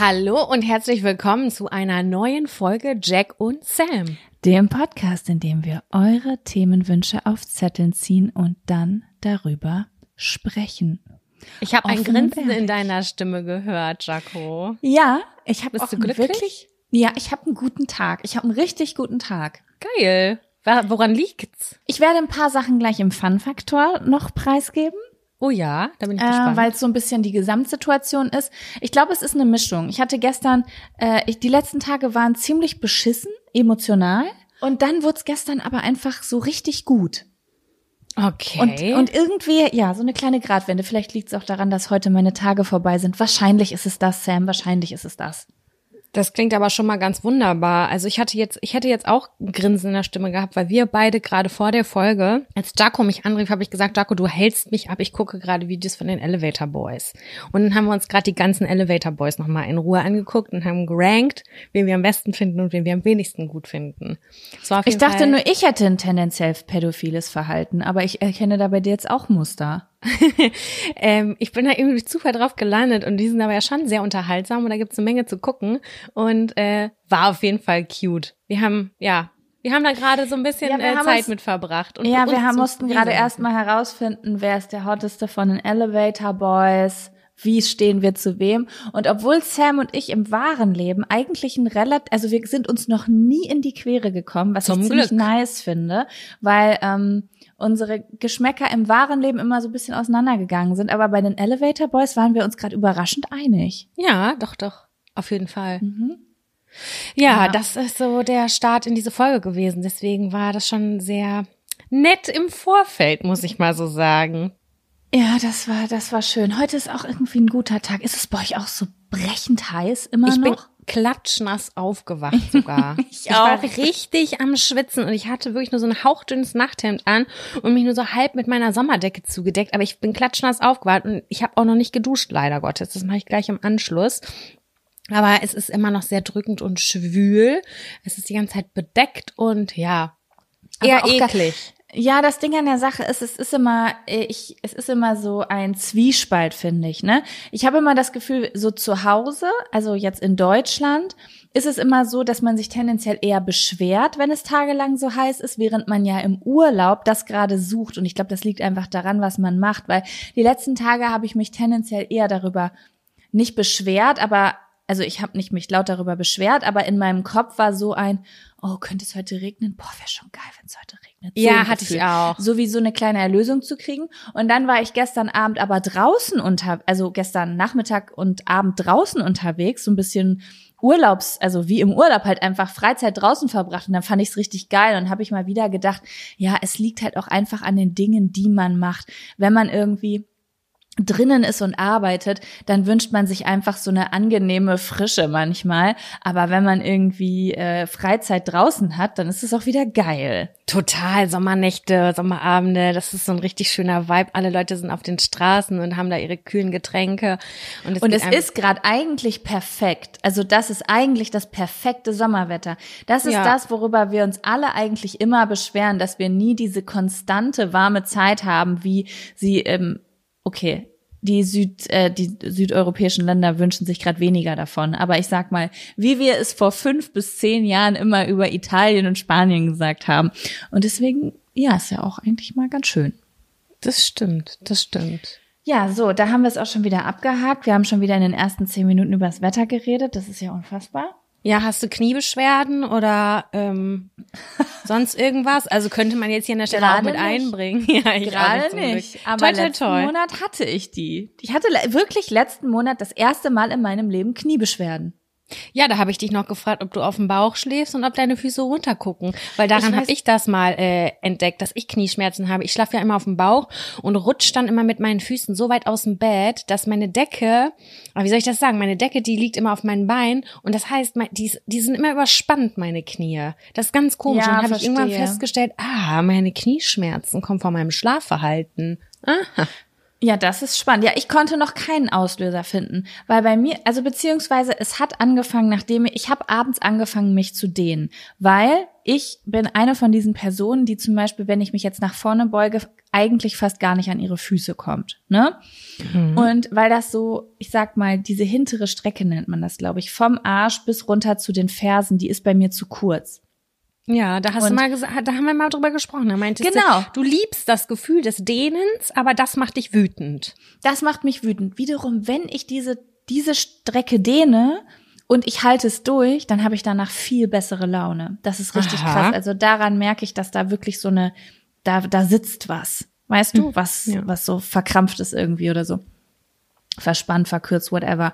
Hallo und herzlich willkommen zu einer neuen Folge Jack und Sam. Dem Podcast, in dem wir eure Themenwünsche auf Zetteln ziehen und dann darüber sprechen. Ich habe ein Grinsen in deiner Stimme gehört, Jaco. Ja, ich habe Bist du glücklich? Wirklich, ja, ich habe einen guten Tag. Ich habe einen richtig guten Tag. Geil. Woran liegt's? Ich werde ein paar Sachen gleich im Fun-Faktor noch preisgeben. Oh ja, da bin ich Äh, gespannt. weil es so ein bisschen die Gesamtsituation ist. Ich glaube, es ist eine Mischung. Ich hatte gestern, äh, ich, die letzten Tage waren ziemlich beschissen, emotional. Und dann wurde es gestern aber einfach so richtig gut. okay. Und, und irgendwie, ja, so eine kleine Gradwende. Vielleicht liegt es auch daran, dass heute meine Tage vorbei sind. Wahrscheinlich ist es das, Sam. Wahrscheinlich ist es das. Das klingt aber schon mal ganz wunderbar. Also ich hatte jetzt, ich hätte jetzt auch ein Grinsen in der Stimme gehabt, weil wir beide gerade vor der Folge, als Jaco mich anrief, habe ich gesagt, Jaco, du hältst mich ab. Ich gucke gerade Videos von den Elevator Boys. Und dann haben wir uns gerade die ganzen Elevator Boys nochmal in Ruhe angeguckt und haben gerankt, wen wir am besten finden und wen wir am wenigsten gut finden. Ich dachte Fall, nur, ich hätte ein tendenziell pädophiles Verhalten, aber ich erkenne da bei dir jetzt auch Muster. ähm, ich bin da irgendwie durch Zufall drauf gelandet und die sind aber ja schon sehr unterhaltsam und da gibt's eine Menge zu gucken und äh, war auf jeden Fall cute. Wir haben, ja, wir haben da gerade so ein bisschen Ja, äh, Zeit uns- mit verbracht. Und ja, wir haben, mussten gerade erstmal herausfinden, wer ist der hotteste von den Elevator Boys, wie stehen wir zu wem. Und obwohl Sam und ich im wahren Leben eigentlich ein relativ, also wir sind uns noch nie in die Quere gekommen, was Zum ich ziemlich Glück. nice finde, weil ähm, unsere Geschmäcker im wahren Leben immer so ein bisschen auseinandergegangen sind. Aber bei den Elevator Boys waren wir uns gerade überraschend einig. Ja, doch, doch. Auf jeden Fall. Mhm. Ja, Ja. das ist so der Start in diese Folge gewesen. Deswegen war das schon sehr nett im Vorfeld, muss ich mal so sagen. Ja, das war, das war schön. Heute ist auch irgendwie ein guter Tag. Ist es bei euch auch so brechend heiß immer Ich noch? Klatschnass aufgewacht sogar. Ich war auch. richtig am Schwitzen und ich hatte wirklich nur so ein hauchdünnes Nachthemd an und mich nur so halb mit meiner Sommerdecke zugedeckt. Aber ich bin klatschnass aufgewacht und ich habe auch noch nicht geduscht, leider Gottes. Das mache ich gleich im Anschluss. Aber es ist immer noch sehr drückend und schwül. Es ist die ganze Zeit bedeckt und ja, Aber eher eklig. Ja, das Ding an der Sache ist, es ist immer, ich, es ist immer so ein Zwiespalt, finde ich, ne? Ich habe immer das Gefühl, so zu Hause, also jetzt in Deutschland, ist es immer so, dass man sich tendenziell eher beschwert, wenn es tagelang so heiß ist, während man ja im Urlaub das gerade sucht. Und ich glaube, das liegt einfach daran, was man macht, weil die letzten Tage habe ich mich tendenziell eher darüber nicht beschwert, aber also ich habe nicht mich laut darüber beschwert, aber in meinem Kopf war so ein, oh, könnte es heute regnen? Boah, wäre schon geil, wenn es heute regnet. So ja, hatte Gefühl. ich auch. So wie so eine kleine Erlösung zu kriegen. Und dann war ich gestern Abend aber draußen unter, also gestern Nachmittag und Abend draußen unterwegs, so ein bisschen Urlaubs, also wie im Urlaub halt einfach Freizeit draußen verbracht und dann fand ich es richtig geil und habe ich mal wieder gedacht, ja, es liegt halt auch einfach an den Dingen, die man macht. Wenn man irgendwie drinnen ist und arbeitet, dann wünscht man sich einfach so eine angenehme Frische manchmal. Aber wenn man irgendwie äh, Freizeit draußen hat, dann ist es auch wieder geil. Total, Sommernächte, Sommerabende, das ist so ein richtig schöner Vibe. Alle Leute sind auf den Straßen und haben da ihre kühlen Getränke. Und es, und es ist gerade eigentlich perfekt. Also das ist eigentlich das perfekte Sommerwetter. Das ist Ja. das, worüber wir uns alle eigentlich immer beschweren, dass wir nie diese konstante warme Zeit haben, wie sie ähm, okay, die Süd, äh, die südeuropäischen Länder wünschen sich gerade weniger davon. Aber ich sag mal, wie wir es vor fünf bis zehn Jahren immer über Italien und Spanien gesagt haben. Und deswegen, ja, ist ja auch eigentlich mal ganz schön. Das stimmt, das stimmt. Ja, so, da haben wir es auch schon wieder abgehakt. Wir haben schon wieder in den ersten zehn Minuten über das Wetter geredet. Das ist ja unfassbar. Ja, hast du Kniebeschwerden oder ähm, sonst irgendwas? Also könnte man jetzt hier an der Stelle auch Gerade mit nicht. einbringen. Ja, ich auch Gerade zum Glück. nicht. Aber toi, toi, letzten toi. Monat hatte ich die. Ich hatte wirklich letzten Monat das erste Mal in meinem Leben Kniebeschwerden. Ja, da habe ich dich noch gefragt, ob du auf dem Bauch schläfst und ob deine Füße runtergucken. Weil daran habe ich das mal äh, entdeckt, dass ich Knieschmerzen habe. Ich schlafe ja immer auf dem Bauch und rutsch dann immer mit meinen Füßen so weit aus dem Bett, dass meine Decke, aber wie soll ich das sagen, meine Decke, die liegt immer auf meinen Beinen und das heißt, mein- die, die sind immer überspannt, meine Knie. Das ist ganz komisch. Ja, und dann habe ich irgendwann festgestellt, ah, meine Knieschmerzen kommen von meinem Schlafverhalten. Aha. Ja, das ist spannend. Ja, ich konnte noch keinen Auslöser finden, weil bei mir, also beziehungsweise es hat angefangen, nachdem ich, ich habe abends angefangen, mich zu dehnen, weil ich bin eine von diesen Personen, die zum Beispiel, wenn ich mich jetzt nach vorne beuge, eigentlich fast gar nicht an ihre Füße kommt, ne? Und weil das so, ich sag mal, diese hintere Strecke nennt man das, glaube ich, vom Arsch bis runter zu den Fersen, die ist bei mir zu kurz. Ja, da hast Und- du mal gesagt, da haben wir mal drüber gesprochen. Da meintest Genau. du, du liebst das Gefühl des Dehnens, aber das macht dich wütend. Das macht mich wütend. Wiederum, wenn ich diese, diese Strecke dehne und ich halte es durch, dann habe ich danach viel bessere Laune. Das ist richtig Aha. krass. Also daran merke ich, dass da wirklich so eine, da, da sitzt was. Weißt du, was, ja. was so verkrampft ist irgendwie oder so. Verspannt, verkürzt, whatever.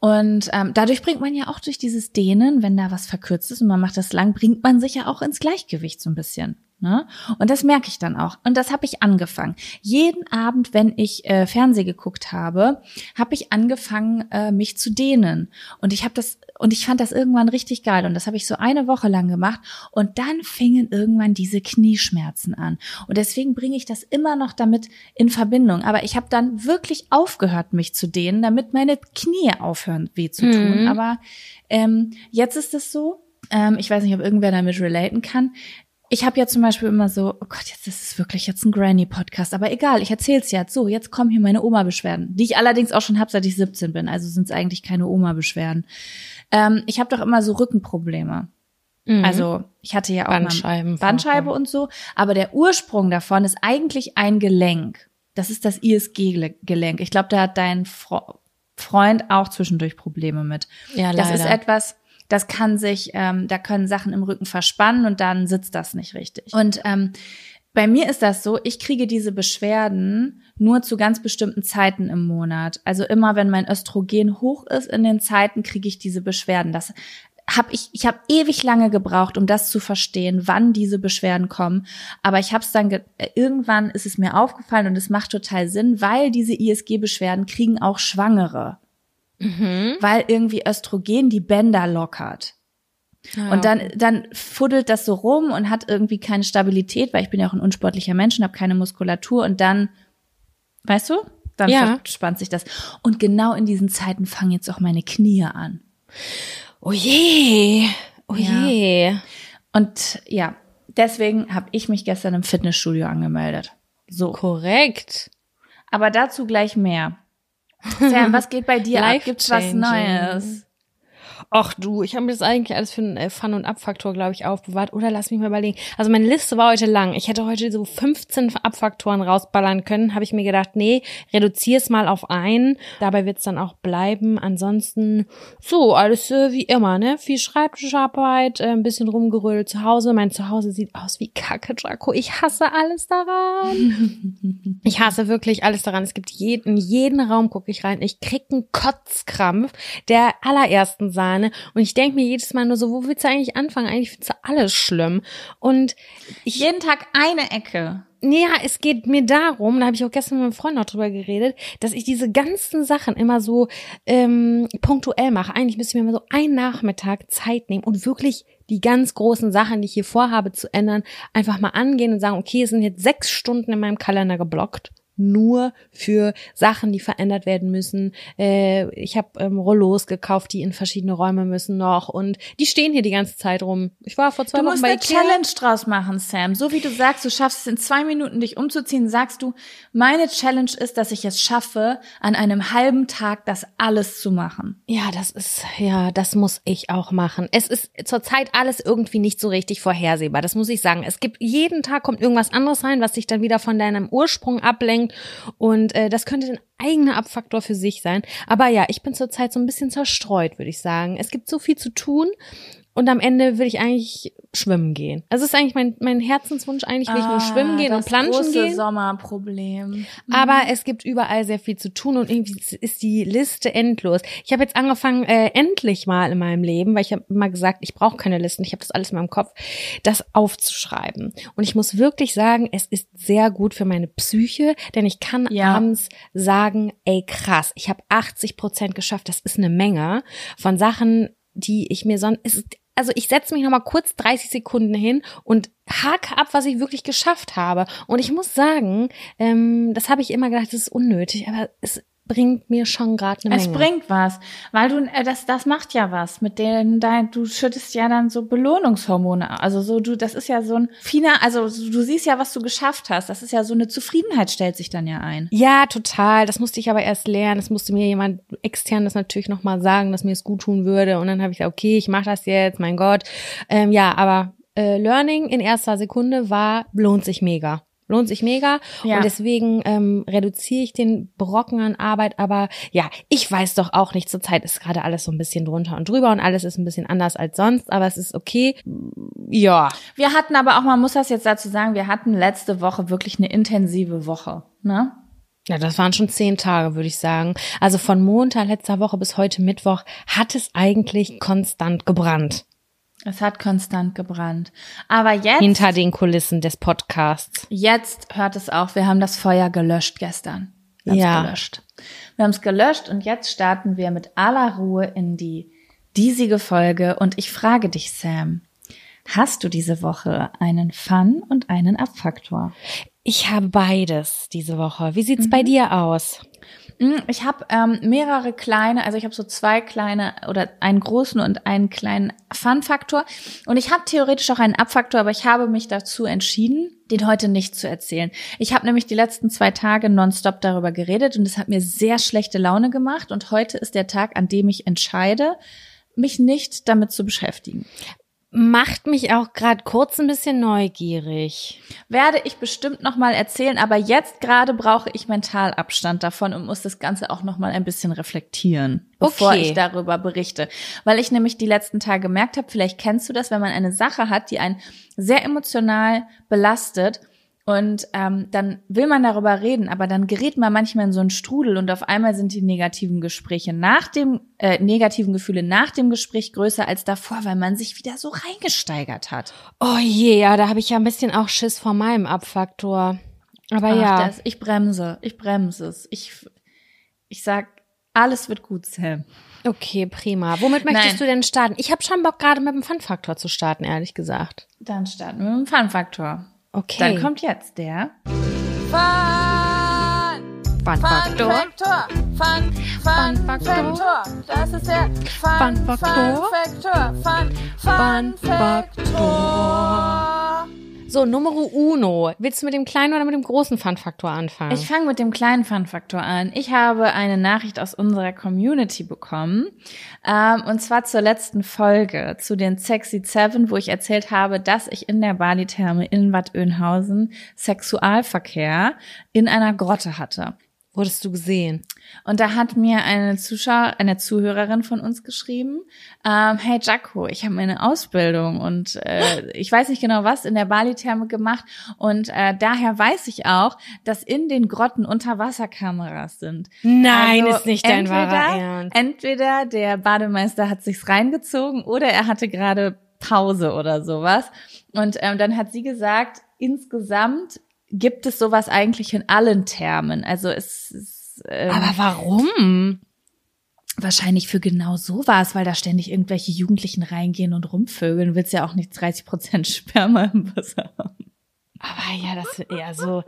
Und ähm, dadurch bringt man ja auch durch dieses Dehnen, wenn da was verkürzt ist und man macht das lang, bringt man sich ja auch ins Gleichgewicht so ein bisschen. Ne? Und das merke ich dann auch. Und das habe ich angefangen. Jeden Abend, wenn ich äh, Fernseh geguckt habe, habe ich angefangen, äh, mich zu dehnen. Und ich habe das und ich fand das irgendwann richtig geil. Und das habe ich so eine Woche lang gemacht. Und dann fingen irgendwann diese Knieschmerzen an. Und deswegen bringe ich das immer noch damit in Verbindung. Aber ich habe dann wirklich aufgehört, mich zu dehnen, damit meine Knie aufhören, weh zu tun. Aber ähm, jetzt ist es so. Ähm, ich weiß nicht, ob irgendwer damit relaten kann. Ich habe ja zum Beispiel immer so, oh Gott, jetzt ist es wirklich jetzt ein Granny-Podcast, aber egal, ich erzähl's jetzt. So, jetzt kommen hier meine Oma-Beschwerden, die ich allerdings auch schon hab, seit ich 17 bin. Also sind es eigentlich keine Oma-Beschwerden. Ähm, ich habe doch immer so Rückenprobleme. Also ich hatte ja auch Mhm. Bandscheiben- Bandscheibe und so, aber der Ursprung davon ist eigentlich ein Gelenk. Das ist das ISG-Gelenk. Ich glaube, da hat dein Fro Freund auch zwischendurch Probleme mit. Ja, Das ist leider. etwas, das kann sich, ähm, da können Sachen im Rücken verspannen und dann sitzt das nicht richtig. Und ähm, bei mir ist das so, ich kriege diese Beschwerden nur zu ganz bestimmten Zeiten im Monat. Also immer, wenn mein Östrogen hoch ist in den Zeiten, kriege ich diese Beschwerden. Das habe ich, ich habe ewig lange gebraucht, um das zu verstehen, wann diese Beschwerden kommen. Aber ich habe es dann, äh, irgendwann ist es mir aufgefallen und es macht total Sinn, weil diese ISG-Beschwerden kriegen auch Schwangere weil irgendwie Östrogen die Bänder lockert. Ja, Und dann, dann fuddelt das so rum und hat irgendwie keine Stabilität, weil ich bin ja auch ein unsportlicher Mensch und habe keine Muskulatur und dann, weißt du, dann Ja. verspannt sich das. Und genau in diesen Zeiten fangen jetzt auch meine Knie an. Oh je, oh Ja. je. Und ja, deswegen habe ich mich gestern im Fitnessstudio angemeldet. So. Korrekt. Aber dazu gleich mehr. Sam, was geht bei dir ab? Gibt's was. Neues? Ach du, ich habe mir das eigentlich alles für einen äh, Fun- und Abfaktor, glaube ich, aufbewahrt. Oder lass mich mal überlegen. Also meine Liste war heute lang. Ich hätte heute so 15 Abfaktoren rausballern können. Habe ich mir gedacht, nee, reduziere es mal auf einen. Dabei wird es dann auch bleiben. Ansonsten so, alles äh, wie immer, ne? Viel Schreibtischarbeit, äh, ein bisschen rumgerödelt zu Hause. Mein Zuhause sieht aus wie Kacke, Draco. Ich hasse alles daran. ich hasse wirklich alles daran. Es gibt jeden, jeden Raum gucke ich rein. Ich krieg einen Kotzkrampf der allerersten Sahne. Und ich denke mir jedes Mal nur so, wo willst du eigentlich anfangen? Eigentlich findest du alles schlimm. Und ich, Jeden Tag eine Ecke. ja, es geht mir darum, da habe ich auch gestern mit meinem Freund noch drüber geredet, dass ich diese ganzen Sachen immer so ähm, punktuell mache. Eigentlich müsste ich mir mal so einen Nachmittag Zeit nehmen und wirklich die ganz großen Sachen, die ich hier vorhabe zu ändern, einfach mal angehen und sagen, okay, es sind jetzt sechs Stunden in meinem Kalender geblockt nur für Sachen, die verändert werden müssen. Äh, ich habe ähm, Rollos gekauft, die in verschiedene Räume müssen noch und die stehen hier die ganze Zeit rum. Ich war vor zwei Du Wochen musst bei eine Ikea. Challenge draus machen, Sam. So wie du sagst, du schaffst es in zwei Minuten, dich umzuziehen, sagst du, meine Challenge ist, dass ich es schaffe, an einem halben Tag das alles zu machen. Ja, das ist, ja, das muss ich auch machen. Es ist zurzeit alles irgendwie nicht so richtig vorhersehbar. Das muss ich sagen. Es gibt, jeden Tag kommt irgendwas anderes rein, was dich dann wieder von deinem Ursprung ablenkt. Und äh, das könnte ein eigener Abfaktor für sich sein. Aber ja, ich bin zurzeit so ein bisschen zerstreut, würde ich sagen. Es gibt so viel zu tun. Und am Ende will ich eigentlich schwimmen gehen. Also es ist eigentlich mein, mein Herzenswunsch, eigentlich will ich nur schwimmen gehen und Ah, das planschen große gehen. Sommerproblem. Aber es gibt überall sehr viel zu tun und irgendwie ist die Liste endlos. Ich habe jetzt angefangen, äh, endlich mal in meinem Leben, weil ich habe immer gesagt, ich brauche keine Listen, ich habe das alles in meinem Kopf, das aufzuschreiben. Und ich muss wirklich sagen, es ist sehr gut für meine Psyche, denn ich kann Ja. abends sagen, ey krass, ich habe 80 Prozent geschafft, das ist eine Menge von Sachen, die ich mir sonst, es ist, also ich setze mich noch mal kurz 30 Sekunden hin und hake ab, was ich wirklich geschafft habe. Und ich muss sagen, ähm, das habe ich immer gedacht, das ist unnötig, aber es bringt mir schon gerade eine Es Menge. bringt was, weil du äh, das das macht ja was mit denen dein du schüttest ja dann so Belohnungshormone, also so du das ist ja so ein finer, also du siehst ja, was du geschafft hast. Das ist ja so eine Zufriedenheit stellt sich dann ja ein. ja, total. Das musste ich aber erst lernen. Das musste mir jemand extern das natürlich noch mal sagen, dass mir es gut tun würde. Und dann habe ich gesagt, okay, ich mache das jetzt, mein Gott. Ähm, ja, aber äh, Learning in erster Sekunde war, lohnt sich mega. Lohnt sich mega. Ja. Und deswegen ähm, reduziere ich den Brocken an Arbeit. Aber ja, ich weiß doch auch nicht, zurzeit ist gerade alles so ein bisschen drunter und drüber und alles ist ein bisschen anders als sonst. Aber es ist okay. Ja. Wir hatten aber auch, man muss das jetzt dazu sagen, wir hatten letzte Woche wirklich eine intensive Woche, ne? Ja, das waren schon zehn Tage, würde ich sagen. Also von Montag letzter Woche bis heute Mittwoch hat es eigentlich konstant gebrannt. Es hat konstant gebrannt. Aber jetzt, Hinter den Kulissen des Podcasts. jetzt hört es auf. Wir haben das Feuer gelöscht gestern. Wir Ja. gelöscht. Wir haben es gelöscht und jetzt starten wir mit aller Ruhe in die diesige Folge. Und ich frage dich, Sam, hast du diese Woche einen Fun und einen Abfaktor? Ich habe beides diese Woche. Wie sieht's bei dir aus? Mm, Ich habe ähm, mehrere kleine, also ich habe so zwei kleine oder einen großen und einen kleinen Fun-Faktor. Und ich habe theoretisch auch einen Abfaktor, aber ich habe mich dazu entschieden, den heute nicht zu erzählen. Ich habe nämlich die letzten zwei Tage nonstop darüber geredet und es hat mir sehr schlechte Laune gemacht. Und heute ist der Tag, an dem ich entscheide, mich nicht damit zu beschäftigen. Macht mich auch gerade kurz ein bisschen neugierig. Werde ich bestimmt noch mal erzählen, aber jetzt gerade brauche ich Mentalabstand davon und muss das Ganze auch noch mal ein bisschen reflektieren, bevor Okay. ich darüber berichte, weil ich nämlich die letzten Tage gemerkt habe, vielleicht kennst du das, wenn man eine Sache hat, die einen sehr emotional belastet und ähm, dann will man darüber reden, aber dann gerät man manchmal in so einen Strudel und auf einmal sind die negativen Gespräche nach dem äh, negativen Gefühle nach dem Gespräch größer als davor, weil man sich wieder so reingesteigert hat. Oh je, ja, da habe ich ja ein bisschen auch Schiss vor meinem Abfaktor. Aber Ach, ja. das, ich bremse, ich bremse es. Ich, ich sag, alles wird gut, Sam. Okay, prima. Womit möchtest Nein. du denn starten? Ich habe schon Bock, gerade mit dem Fun-Faktor zu starten, ehrlich gesagt. Dann starten wir mit dem Fun-Faktor. Okay. Dann kommt jetzt der Fun-Faktor. Fun, Fun, Faktor. Das ist der Fun, Fun Faktor. Fun Faktor. Fun, Fun Fun Faktor. So, Numero uno. Willst du mit dem kleinen oder mit dem großen Fun-Faktor anfangen? Ich fange mit dem kleinen Fun-Faktor an. Ich habe eine Nachricht aus unserer Community bekommen. Ähm, und zwar zur letzten Folge, zu den Sexy Seven, wo ich erzählt habe, dass ich in der Bali-Therme in Bad Oeynhausen Sexualverkehr in einer Grotte hatte. Wurdest du gesehen? Und da hat mir eine Zuschauer, eine Zuhörerin von uns geschrieben, ähm, hey Jaco, ich habe meine Ausbildung und äh, ich weiß nicht genau was in der Bali-Therme gemacht und äh, daher weiß ich auch, dass in den Grotten Unterwasserkameras sind. Nein, Also ist nicht dein entweder, wahrer Ernst. Entweder der Bademeister hat sich's reingezogen oder er hatte gerade Pause oder sowas. Und ähm, dann hat sie gesagt, insgesamt gibt es sowas eigentlich in allen Thermen. Also es ist ähm, Aber warum? wahrscheinlich für genau sowas, weil da ständig irgendwelche Jugendlichen reingehen und rumvögeln. Willst ja auch nicht 30 Prozent Sperma im Wasser haben. Aber ja, das ist eher so.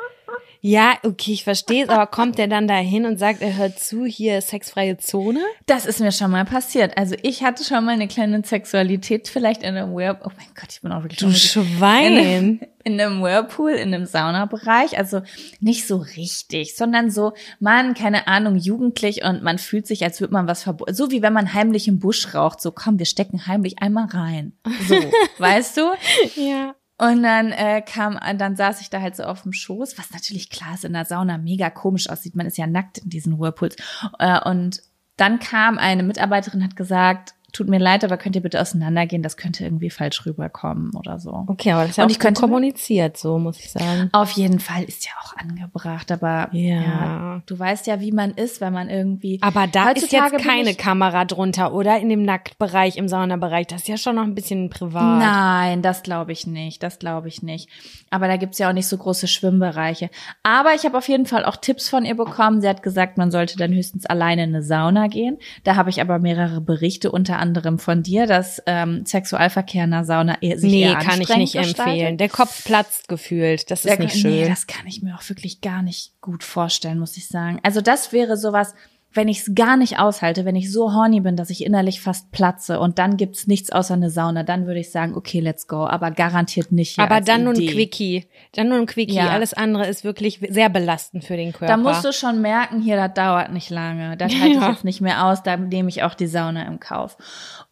Ja, okay, ich verstehe es, aber kommt der dann da hin und sagt, er hört zu, hier sexfreie Zone? Das ist mir schon mal passiert. Also ich hatte schon mal eine kleine Sexualität vielleicht in einem Whirlpool. Oh mein Gott, ich bin auch wirklich Du Schwein. in einem Whirlpool, in einem Saunabereich. Also nicht so richtig, sondern so, man, keine Ahnung, jugendlich und man fühlt sich, als würde man was verboten. So wie wenn man heimlich im Busch raucht. So, komm, wir stecken heimlich einmal rein. So, weißt du? Ja. Und dann äh, kam, dann saß ich da halt so auf dem Schoß, was natürlich klar ist in der Sauna mega komisch aussieht. Man ist ja nackt in diesen Whirlpools. Äh, und dann kam eine Mitarbeiterin, hat gesagt, tut mir leid, aber könnt ihr bitte auseinandergehen, das könnte irgendwie falsch rüberkommen oder so. Okay, aber das ist ja auch ich könnte- kommuniziert, so muss ich sagen. Auf jeden Fall ist ja auch angebracht, aber Ja. ja. du weißt ja, wie man ist, wenn man irgendwie. Aber da ist jetzt keine Kamera drunter, oder? In dem Nacktbereich, im Saunabereich. Das ist ja schon noch ein bisschen privat. Nein, das glaube ich nicht. Das glaube ich nicht. Aber da gibt's ja auch nicht so große Schwimmbereiche. Aber ich habe auf jeden Fall auch Tipps von ihr bekommen. Sie hat gesagt, man sollte dann höchstens alleine in eine Sauna gehen. Da habe ich aber mehrere Berichte, unter anderem von dir, dass ähm, Sexualverkehr in einer Sauna eher, sich Nee, eher kann ich nicht gestaltet. empfehlen. Der Kopf platzt gefühlt. Das ist Der- nicht schön. Nee, das kann ich mir auch wirklich gar nicht gut vorstellen, muss ich sagen. Also das wäre sowas, wenn ich es gar nicht aushalte, wenn ich so horny bin, dass ich innerlich fast platze und dann gibt's nichts außer eine Sauna, dann würde ich sagen, okay, let's go, aber garantiert nicht. aber dann nur ein. Quickie. Dann nur ein Quickie. Ja. Alles andere ist wirklich sehr belastend für den Körper. Da musst du schon merken, hier, das dauert nicht lange. Das halte ich Ja. jetzt nicht mehr aus, da nehme ich auch die Sauna im Kauf.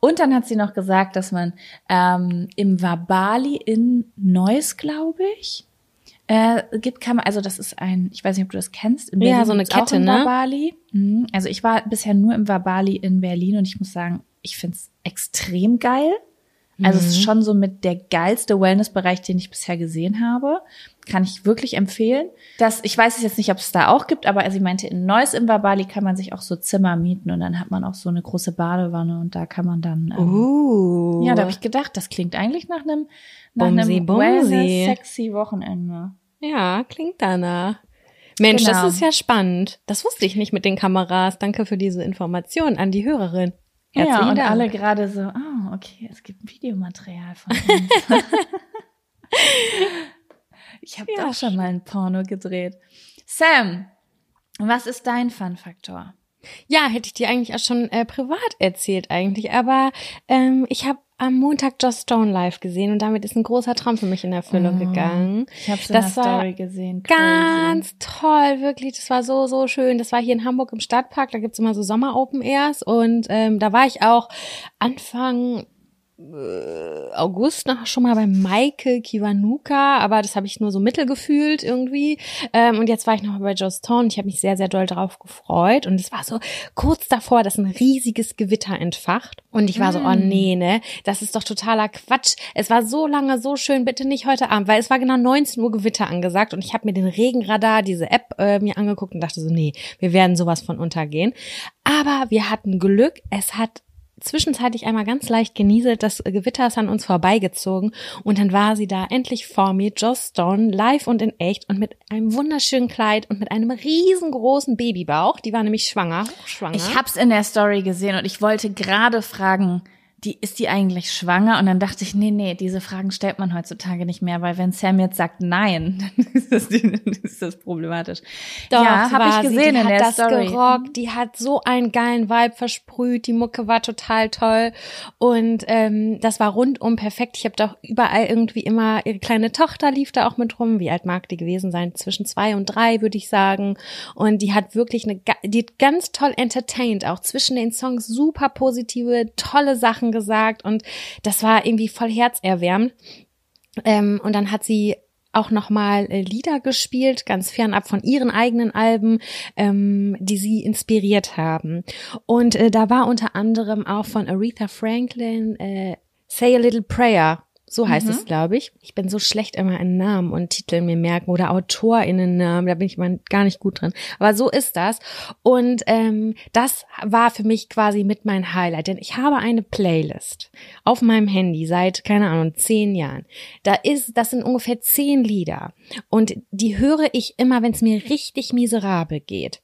Und dann hat sie noch gesagt, dass man ähm, im Wabali in Neuss, glaube ich, äh, gibt kann man, also das ist ein, ich weiß nicht, ob du das kennst, in Ja, so eine Kette, ne? Wabali. Mhm. Also ich war bisher nur im Wabali in Berlin und ich muss sagen, ich find's extrem geil. Also es Mhm. ist schon so mit der geilste Wellnessbereich, den ich bisher gesehen habe. Kann ich wirklich empfehlen. Das, ich weiß es jetzt nicht, ob es da auch gibt, aber sie meinte, in Neuss im Wabali kann man sich auch so Zimmer mieten und dann hat man auch so eine große Badewanne und da kann man dann. Ähm, Uh. Ja, da habe ich gedacht, das klingt eigentlich nach einem nach Bumsi, einem bumsi. Wellness sexy Wochenende. Ja, klingt danach. Mensch, Genau. das ist ja spannend. Das wusste ich nicht mit den Kameras. Danke für diese Information an die Hörerin. Herzlichen ja, und Dank. alle gerade so, oh, okay, es gibt Videomaterial von uns. ich habe Ja. auch schon mal ein Porno gedreht. Sam, was ist dein Fun-Faktor? Ja, hätte ich dir eigentlich auch schon äh, privat erzählt eigentlich, aber ähm, ich habe am Montag Joss Stone live gesehen und damit ist ein großer Traum für mich in Erfüllung gegangen. Ich habe in Das war Story gesehen. Crazy. Ganz toll, wirklich. Das war so, so schön. Das war hier in Hamburg im Stadtpark. Da gibt's immer so Sommer-Open-Airs. Und ähm, da war ich auch Anfang August noch schon mal bei Maike Kiwanuka, aber das habe ich nur so mittelgefühlt irgendwie. Ähm, und jetzt war ich noch mal bei Joe Stone. Ich habe mich sehr, sehr doll drauf gefreut. Und es war so kurz davor, dass ein riesiges Gewitter entfacht. Und ich war so, oh nee, ne, das ist doch totaler Quatsch. Es war so lange, so schön, bitte nicht heute Abend, weil es war genau 19 Uhr Gewitter angesagt. Und ich habe mir den Regenradar, diese App, äh, mir angeguckt und dachte so, nee, wir werden sowas von untergehen. Aber wir hatten Glück. Es hat zwischenzeitlich einmal ganz leicht genieselt, das Gewitter ist an uns vorbeigezogen und dann war sie da endlich vor mir, Joss Stone, live und in echt und mit einem wunderschönen Kleid und mit einem riesengroßen Babybauch. Die war nämlich schwanger, hochschwanger. Ich hab's in der Story gesehen und ich wollte gerade fragen, die ist die eigentlich schwanger? Und dann dachte ich, nee, nee, diese Fragen stellt man heutzutage nicht mehr, weil wenn Sam jetzt sagt nein, dann ist das, dann ist das problematisch. Doch, ja, habe ich gesehen die in hat der das Story. gerockt, die hat so einen geilen Vibe versprüht, die Mucke war total toll und ähm, das war rundum perfekt. Ich habe doch überall irgendwie immer, ihre kleine Tochter lief da auch mit rum. Wie alt mag die gewesen sein? Zwischen zwei und drei, würde ich sagen. Und die hat wirklich eine, die hat ganz toll entertained, auch zwischen den Songs super positive, tolle Sachen gesagt und das war irgendwie voll herzerwärmend. Ähm, und dann hat sie auch nochmal äh, Lieder gespielt, ganz fernab von ihren eigenen Alben, ähm, die sie inspiriert haben. Und äh, da war unter anderem auch von Aretha Franklin äh, Say a Little Prayer. So heißt es, glaube ich. Ich bin so schlecht immer in Namen und Titeln mir merken oder AutorInnen-Namen, da bin ich mal gar nicht gut drin. Aber so ist das. Und ähm, das war für mich quasi mit mein Highlight, denn ich habe eine Playlist auf meinem Handy seit, keine Ahnung, zehn Jahren. Da ist, das sind ungefähr zehn Lieder. Und die höre ich immer, wenn es mir richtig miserabel geht.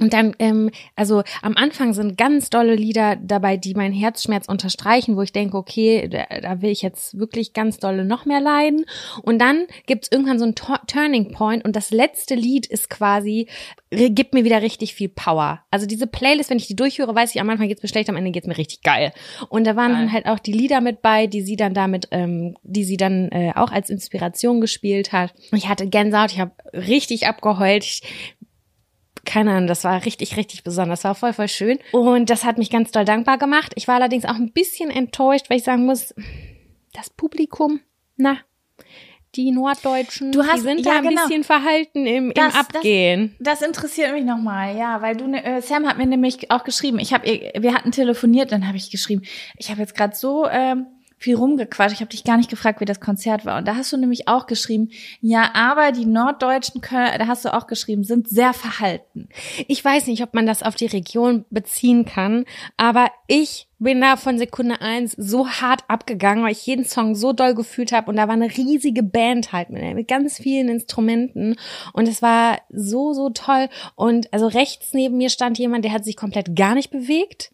Und dann, ähm, also am Anfang sind ganz dolle Lieder dabei, die meinen Herzschmerz unterstreichen, wo ich denke, okay, da, da will ich jetzt wirklich ganz dolle noch mehr leiden. Und dann gibt's irgendwann so einen Turning Point und das letzte Lied ist quasi, re- gibt mir wieder richtig viel Power. Also diese Playlist, wenn ich die durchhöre, weiß ich, am Anfang geht's mir schlecht, am Ende geht's mir richtig geil. Und da waren dann halt auch die Lieder mit bei, die sie dann damit, ähm, die sie dann äh, auch als Inspiration gespielt hat. Ich hatte Gänsehaut, ich habe richtig abgeheult. Ich, keine Ahnung, das war richtig, richtig besonders. War voll, voll schön. Und das hat mich ganz doll dankbar gemacht. Ich war allerdings auch ein bisschen enttäuscht, weil ich sagen muss, das Publikum, na, die Norddeutschen, Du hast- die sind ja, da ein genau. bisschen verhalten im, Das- im Abgehen. Das interessiert mich nochmal, ja, weil du, ne, äh, Sam hat mir nämlich auch geschrieben, ich habe, wir hatten telefoniert, dann habe ich geschrieben, ich habe jetzt gerade so ähm, viel rumgequatscht, ich habe dich gar nicht gefragt, wie das Konzert war. Und da hast du nämlich auch geschrieben, ja, aber die Norddeutschen, da hast du auch geschrieben, sind sehr verhalten. Ich weiß nicht, ob man das auf die Region beziehen kann, aber ich bin da von Sekunde eins so hart abgegangen, weil ich jeden Song so doll gefühlt habe und da war eine riesige Band halt mit, mit ganz vielen Instrumenten und es war so, so toll und also rechts neben mir stand jemand, der hat sich komplett gar nicht bewegt.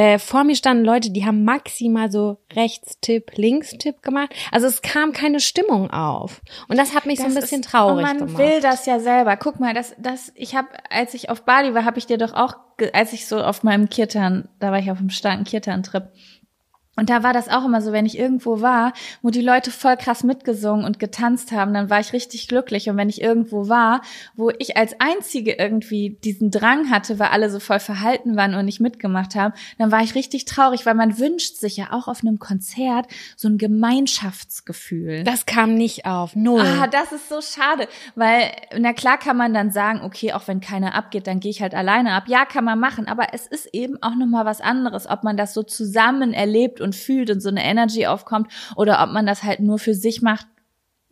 Äh, vor mir standen Leute, die haben maximal so Rechtstipp, Linkstipp gemacht. Also es kam keine Stimmung auf. Und das hat mich so ein Das bisschen ist- traurig Und man gemacht. will das ja selber. Guck mal, das, das, ich habe, als ich auf Bali war, habe ich dir doch auch, als ich so auf meinem Kirtan, da war ich auf einem starken Kirtan-Trip. Und da war das auch immer so, wenn ich irgendwo war, wo die Leute voll krass mitgesungen und getanzt haben, dann war ich richtig glücklich. Und wenn ich irgendwo war, wo ich als Einzige irgendwie diesen Drang hatte, weil alle so voll verhalten waren und nicht mitgemacht haben, dann war ich richtig traurig, weil man wünscht sich ja auch auf einem Konzert so ein Gemeinschaftsgefühl. das kam nicht auf. Null. Ah, das ist so schade, weil na klar kann man dann sagen, okay, auch wenn keiner abgeht, dann gehe ich halt alleine ab. Ja, kann man machen, aber es ist eben auch noch mal was anderes, ob man das so zusammen erlebt und fühlt und so eine Energy aufkommt oder ob man das halt nur für sich macht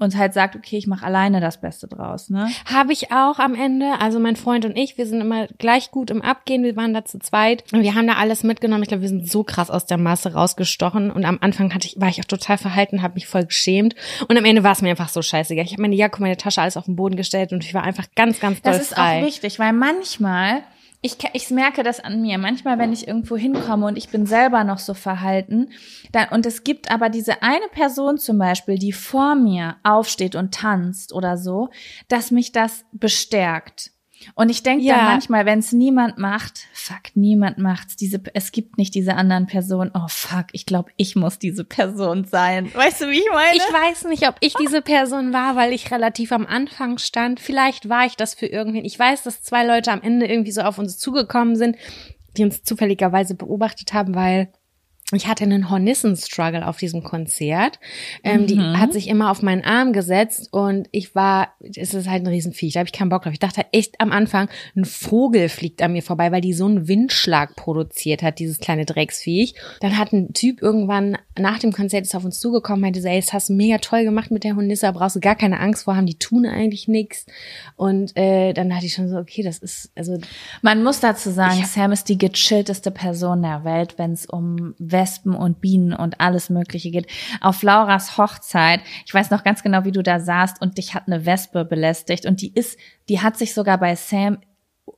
und halt sagt, okay, ich mache alleine das Beste draus, ne? Habe ich auch am Ende. Also mein Freund und ich, wir sind immer gleich gut im Abgehen. Wir waren da zu zweit und wir haben da alles mitgenommen. Ich glaube, wir sind so krass aus der Masse rausgestochen. Und am Anfang hatte ich, war ich auch total verhalten, habe mich voll geschämt. Und am Ende war es mir einfach so scheißegal. Ich habe meine Jacke, meine Tasche, alles auf den Boden gestellt und ich war einfach ganz, ganz doll Das ist frei. auch wichtig, weil manchmal, ich, ich merke das an mir, manchmal, wenn ich irgendwo hinkomme und ich bin selber noch so verhalten, dann, und es gibt aber diese eine Person zum Beispiel, die vor mir aufsteht und tanzt oder so, dass mich das bestärkt. Und ich denke Ja. dann manchmal, wenn es niemand macht, fuck, niemand macht's. Diese, es gibt nicht diese anderen Personen. Oh fuck, ich glaube, ich muss diese Person sein. Weißt du, wie ich meine? Ich weiß nicht, ob ich diese Person war, weil ich relativ am Anfang stand. Vielleicht war ich das für irgendwen. Ich weiß, dass zwei Leute am Ende irgendwie so auf uns zugekommen sind, die uns zufälligerweise beobachtet haben, weil ich hatte einen Hornissen-Struggle auf diesem Konzert. Ähm, Die hat sich immer auf meinen Arm gesetzt und ich war, es ist halt ein Riesenviech, da habe ich keinen Bock drauf. Ich dachte echt am Anfang, ein Vogel fliegt an mir vorbei, weil die so einen Windschlag produziert hat, dieses kleine Drecksviech. Dann hat ein Typ irgendwann nach dem Konzert ist auf uns zugekommen, meinte, ey, das hast du mega toll gemacht mit der Hornisse, brauchst du gar keine Angst vor haben, die tun eigentlich nichts. Und äh, dann dachte ich schon so, okay, das ist, also Man muss dazu sagen, Sam ist die gechillteste Person der Welt, wenn es um Wespen und Bienen und alles Mögliche geht. Auf Lauras Hochzeit, ich weiß noch ganz genau, wie du da saßt und dich hat eine Wespe belästigt und die ist, die hat sich sogar bei Sam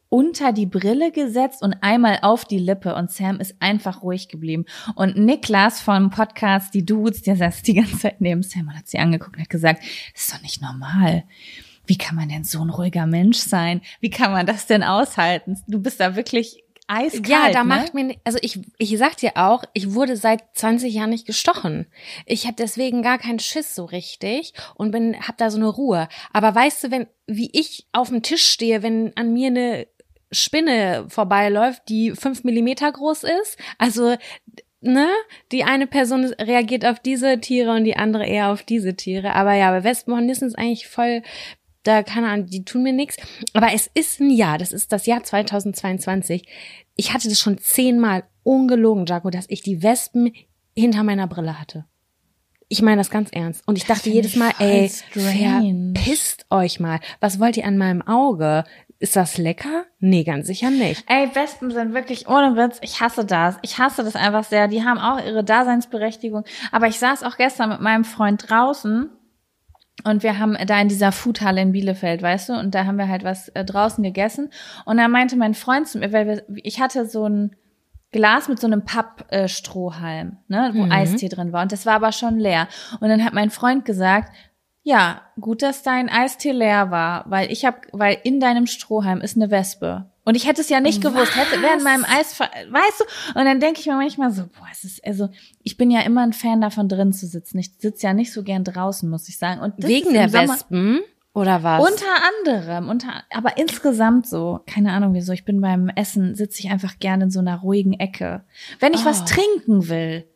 unter die Brille gesetzt und einmal auf die Lippe und Sam ist einfach ruhig geblieben. Und Niklas vom Podcast Die Dudes, der saß die ganze Zeit neben Sam und hat sie angeguckt und hat gesagt, das ist doch nicht normal. Wie kann man denn so ein ruhiger Mensch sein? Wie kann man das denn aushalten? Du bist da wirklich eiskalt. Ja, da ne? macht mir, also ich, ich sag dir auch, ich wurde seit 20 Jahren nicht gestochen. Ich habe deswegen gar keinen Schiss so richtig und bin, hab da so eine Ruhe. Aber weißt du, wenn, wie ich auf dem Tisch stehe, wenn an mir eine Spinne vorbeiläuft, die fünf Millimeter groß ist, also ne, die eine Person reagiert auf diese Tiere und die andere eher auf diese Tiere. Aber ja, bei Wespenhornissen ist eigentlich voll da keine Ahnung, die tun mir nichts. Aber es ist ein Jahr, das ist das Jahr 2022. Ich hatte das schon zehnmal ungelogen, Jaco, dass ich die Wespen hinter meiner Brille hatte. Ich meine das ganz ernst. Und ich dachte find jedes Mal, ey, strange. verpisst euch mal. Was wollt ihr an meinem Auge? Ist das lecker? Nee, ganz sicher nicht. Ey, Wespen sind wirklich ohne Witz. Ich hasse das. Ich hasse das einfach sehr. Die haben auch ihre Daseinsberechtigung. Aber ich saß auch gestern mit meinem Freund draußen und wir haben da in dieser Foodhalle in Bielefeld, weißt du, und da haben wir halt was äh, draußen gegessen. Und da meinte mein Freund zu mir, weil wir, ich hatte so ein Glas mit so einem Pappstrohhalm, ne, wo Mhm. Eistee drin war. Und das war aber schon leer. Und dann hat mein Freund gesagt, ja, gut, dass dein Eistee leer war, weil ich hab, weil in deinem Strohhalm ist eine Wespe. Und ich hätte es ja nicht gewusst, hätte während meinem Eis, weißt du? Und dann denke ich mir manchmal so, boah, es ist, also, ich bin ja immer ein Fan davon, drin zu sitzen. Ich sitze ja nicht so gern draußen, muss ich sagen. Und Wegen der Sommer- Wespen? Oder was? Unter anderem, unter, aber insgesamt so, keine Ahnung wieso, ich bin beim Essen, sitze ich einfach gerne in so einer ruhigen Ecke. Wenn ich was Oh. trinken will,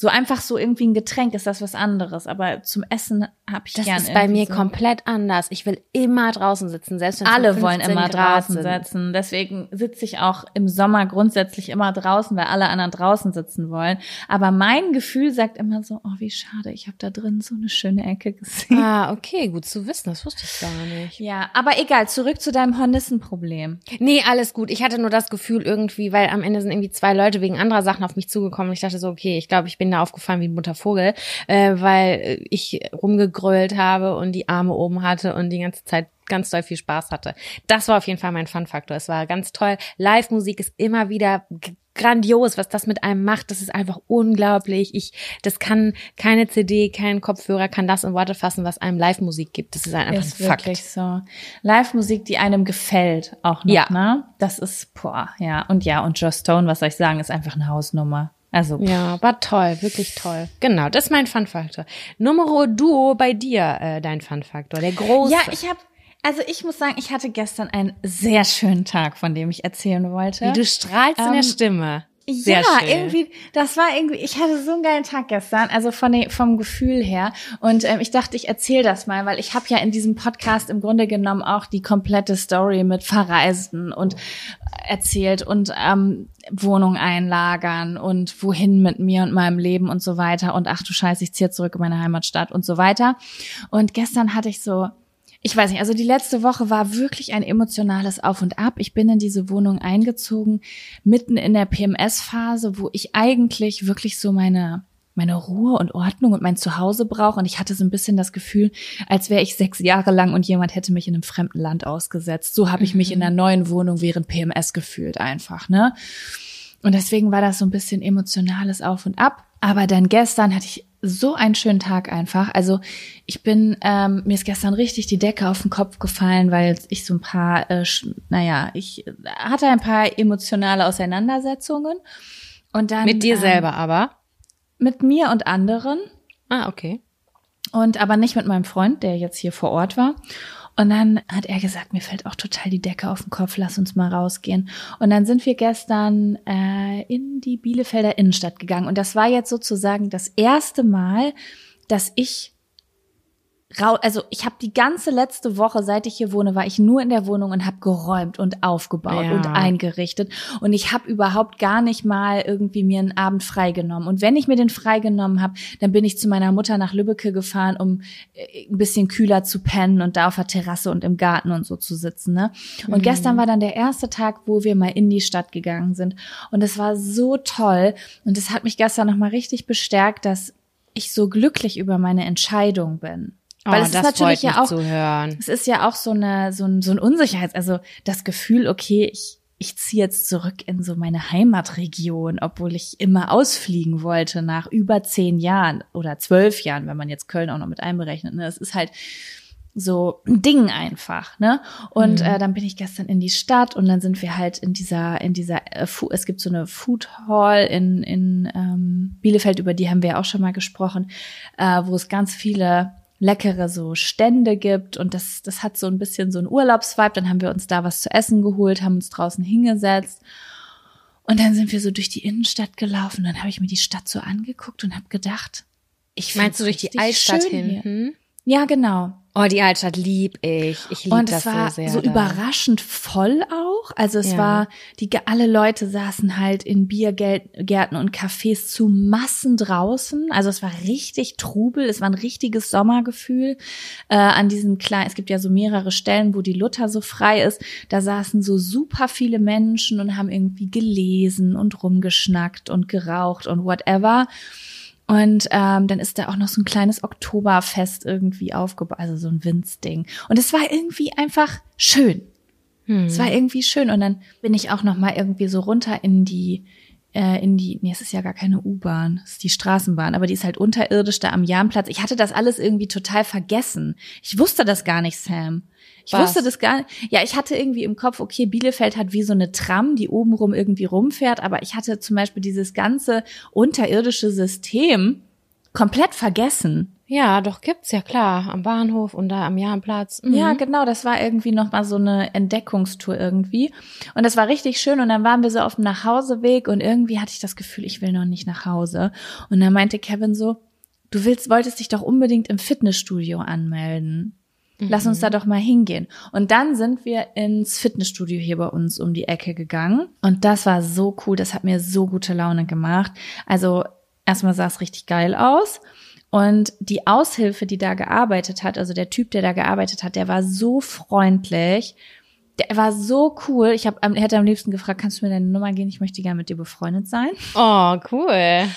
so einfach so irgendwie ein Getränk ist das was anderes, aber zum Essen habe ich das gerne ist bei mir so. komplett anders. Ich will immer draußen sitzen, selbst wenn Alle wollen 15 immer Grad draußen sind. sitzen. Deswegen sitze ich auch im Sommer grundsätzlich immer draußen, weil alle anderen draußen sitzen wollen. Aber mein Gefühl sagt immer so, oh, wie schade, ich habe da drin so eine schöne Ecke gesehen. Ah, okay, gut zu wissen, das wusste ich gar nicht. Ja, aber egal, zurück zu deinem Hornissenproblem. Nee, alles gut. Ich hatte nur das Gefühl irgendwie, weil am Ende sind irgendwie zwei Leute wegen anderer Sachen auf mich zugekommen und ich dachte so, okay, ich glaube, ich bin da aufgefallen wie ein bunter Vogel, äh, weil äh, ich rumgegrölt habe und die Arme oben hatte und die ganze Zeit ganz doll viel Spaß hatte. Das war auf jeden Fall mein Fun-Faktor. Es war ganz toll. Live-Musik ist immer wieder grandios, was das mit einem macht. Das ist einfach unglaublich. Ich, das kann keine CD, kein Kopfhörer kann das in Worte fassen, was einem Live-Musik gibt. Das ist einfach ist ein Fakt. wirklich so. Live-Musik, die einem gefällt, auch noch, Ja. ne? Das ist, boah, ja. Und ja, und Joss Stone, was soll ich sagen, ist einfach eine Hausnummer. Also, Ja, war toll, wirklich toll. Genau, das ist mein Fun-Faktor. Numero duo bei dir, äh, dein Fun-Faktor, der große. ja, ich habe, also ich muss sagen, ich hatte gestern einen sehr schönen Tag, von dem ich erzählen wollte. Wie du strahlst in der Ähm, Stimme. Sehr ja, schön. irgendwie, das war irgendwie, ich hatte so einen geilen Tag gestern, also von den, vom Gefühl her. Und ähm, ich dachte, ich erzähle das mal, weil ich habe ja in diesem Podcast im Grunde genommen auch die komplette Story mit Verreisen und erzählt und ähm, Wohnung einlagern und wohin mit mir und meinem Leben und so weiter. Und ach du Scheiße, ich ziehe zurück in meine Heimatstadt und so weiter. Und gestern hatte ich so, ich weiß nicht, also die letzte Woche war wirklich ein emotionales Auf und Ab. Ich bin in diese Wohnung eingezogen, mitten in der PMS-Phase, wo ich eigentlich wirklich so meine meine Ruhe und Ordnung und mein Zuhause brauche. Und ich hatte so ein bisschen das Gefühl, als wäre ich sechs Jahre lang und jemand hätte mich in einem fremden Land ausgesetzt. So habe ich mich in einer neuen Wohnung während PMS gefühlt einfach, ne? Und deswegen war das so ein bisschen emotionales Auf und Ab. Aber dann gestern hatte ich so einen schönen Tag einfach. Also ich bin, ähm, mir ist gestern richtig die Decke auf den Kopf gefallen, weil ich so ein paar, äh, naja, ich hatte ein paar emotionale Auseinandersetzungen. Und dann Mit dir ähm, selber aber. Mit mir und anderen. Ah, okay. Und aber nicht mit meinem Freund, der jetzt hier vor Ort war. Und dann hat er gesagt, mir fällt auch total die Decke auf den Kopf, lass uns mal rausgehen. Und dann sind wir gestern äh, in die Bielefelder Innenstadt gegangen. Und das war jetzt sozusagen das erste Mal, dass ich also ich habe die ganze letzte Woche, seit ich hier wohne, war ich nur in der Wohnung und habe geräumt und aufgebaut Ja. und eingerichtet und ich habe überhaupt gar nicht mal irgendwie mir einen Abend freigenommen und wenn ich mir den freigenommen habe, dann bin ich zu meiner Mutter nach Lübbecke gefahren, um äh, ein bisschen kühler zu pennen und da auf der Terrasse und im Garten und so zu sitzen, ne? Und gestern war dann der erste Tag, wo wir mal in die Stadt gegangen sind und es war so toll und es hat mich gestern noch mal richtig bestärkt, dass ich so glücklich über meine Entscheidung bin. Weil oh, es ist natürlich ja auch, es ist ja auch so eine, so ein, so ein Unsicherheits, also das Gefühl, okay, ich, ich ziehe jetzt zurück in so meine Heimatregion, obwohl ich immer ausfliegen wollte nach über zehn Jahren oder zwölf Jahren, wenn man jetzt Köln auch noch mit einberechnet. Ne? Es ist halt so ein Ding einfach, ne? Und Mhm. äh, dann bin ich gestern in die Stadt und dann sind wir halt in dieser, in dieser, äh, es gibt so eine Food Hall in, in ähm, Bielefeld, über die haben wir ja auch schon mal gesprochen, äh, wo es ganz viele leckere so Stände gibt und das, das hat so ein bisschen so einen Urlaubsvibe. Dann haben wir uns da was zu essen geholt, haben uns draußen hingesetzt und dann sind wir so durch die Innenstadt gelaufen. Dann habe ich mir die Stadt so angeguckt und habe gedacht, ich Meinst du durch die Altstadt schön hier. hinten? Ja, genau. Oh, die Altstadt lieb ich. Ich liebe Und das es war so sehr. so da. überraschend voll auch. Also es Ja. war, die alle Leute saßen halt in Biergärten und Cafés zu Massen draußen. Also es war richtig Trubel. Es war ein richtiges Sommergefühl. Äh, an diesen kleinen, es gibt ja so mehrere Stellen, wo die Luther so frei ist. Da saßen so super viele Menschen und haben irgendwie gelesen und rumgeschnackt und geraucht und whatever. Und ähm, dann ist da auch noch so ein kleines Oktoberfest irgendwie aufgebaut, also so ein Winzding. Und es war irgendwie einfach schön. Hm. Es war irgendwie schön. Und dann bin ich auch noch mal irgendwie so runter in die, äh, in die, nee, es ist ja gar keine U-Bahn, es ist die Straßenbahn, aber die ist halt unterirdisch da am Jahnplatz. Ich hatte das alles irgendwie total vergessen. Ich wusste das gar nicht, Sam. Ich Was? wusste das gar nicht. Ja, ich hatte irgendwie im Kopf, okay, Bielefeld hat wie so eine Tram, die obenrum irgendwie rumfährt, aber ich hatte zum Beispiel dieses ganze unterirdische System komplett vergessen. Ja, doch gibt's ja klar. Am Bahnhof und da am Jahnplatz. Mhm. Ja, genau, das war irgendwie noch mal so eine Entdeckungstour irgendwie. Und das war richtig schön. Und dann waren wir so auf dem Nachhauseweg und irgendwie hatte ich das Gefühl, ich will noch nicht nach Hause. Und dann meinte Kevin so, du willst, wolltest dich doch unbedingt im Fitnessstudio anmelden. Lass uns da doch mal hingehen. Und dann sind wir ins Fitnessstudio hier bei uns um die Ecke gegangen. Und das war so cool. Das hat mir so gute Laune gemacht. Also erstmal sah es richtig geil aus. Und die Aushilfe, die da gearbeitet hat, also der Typ, der da gearbeitet hat, der war so freundlich. Der war so cool. Ich hab, hätte am liebsten gefragt, kannst du mir deine Nummer geben? Ich möchte gerne mit dir befreundet sein. Oh, cool.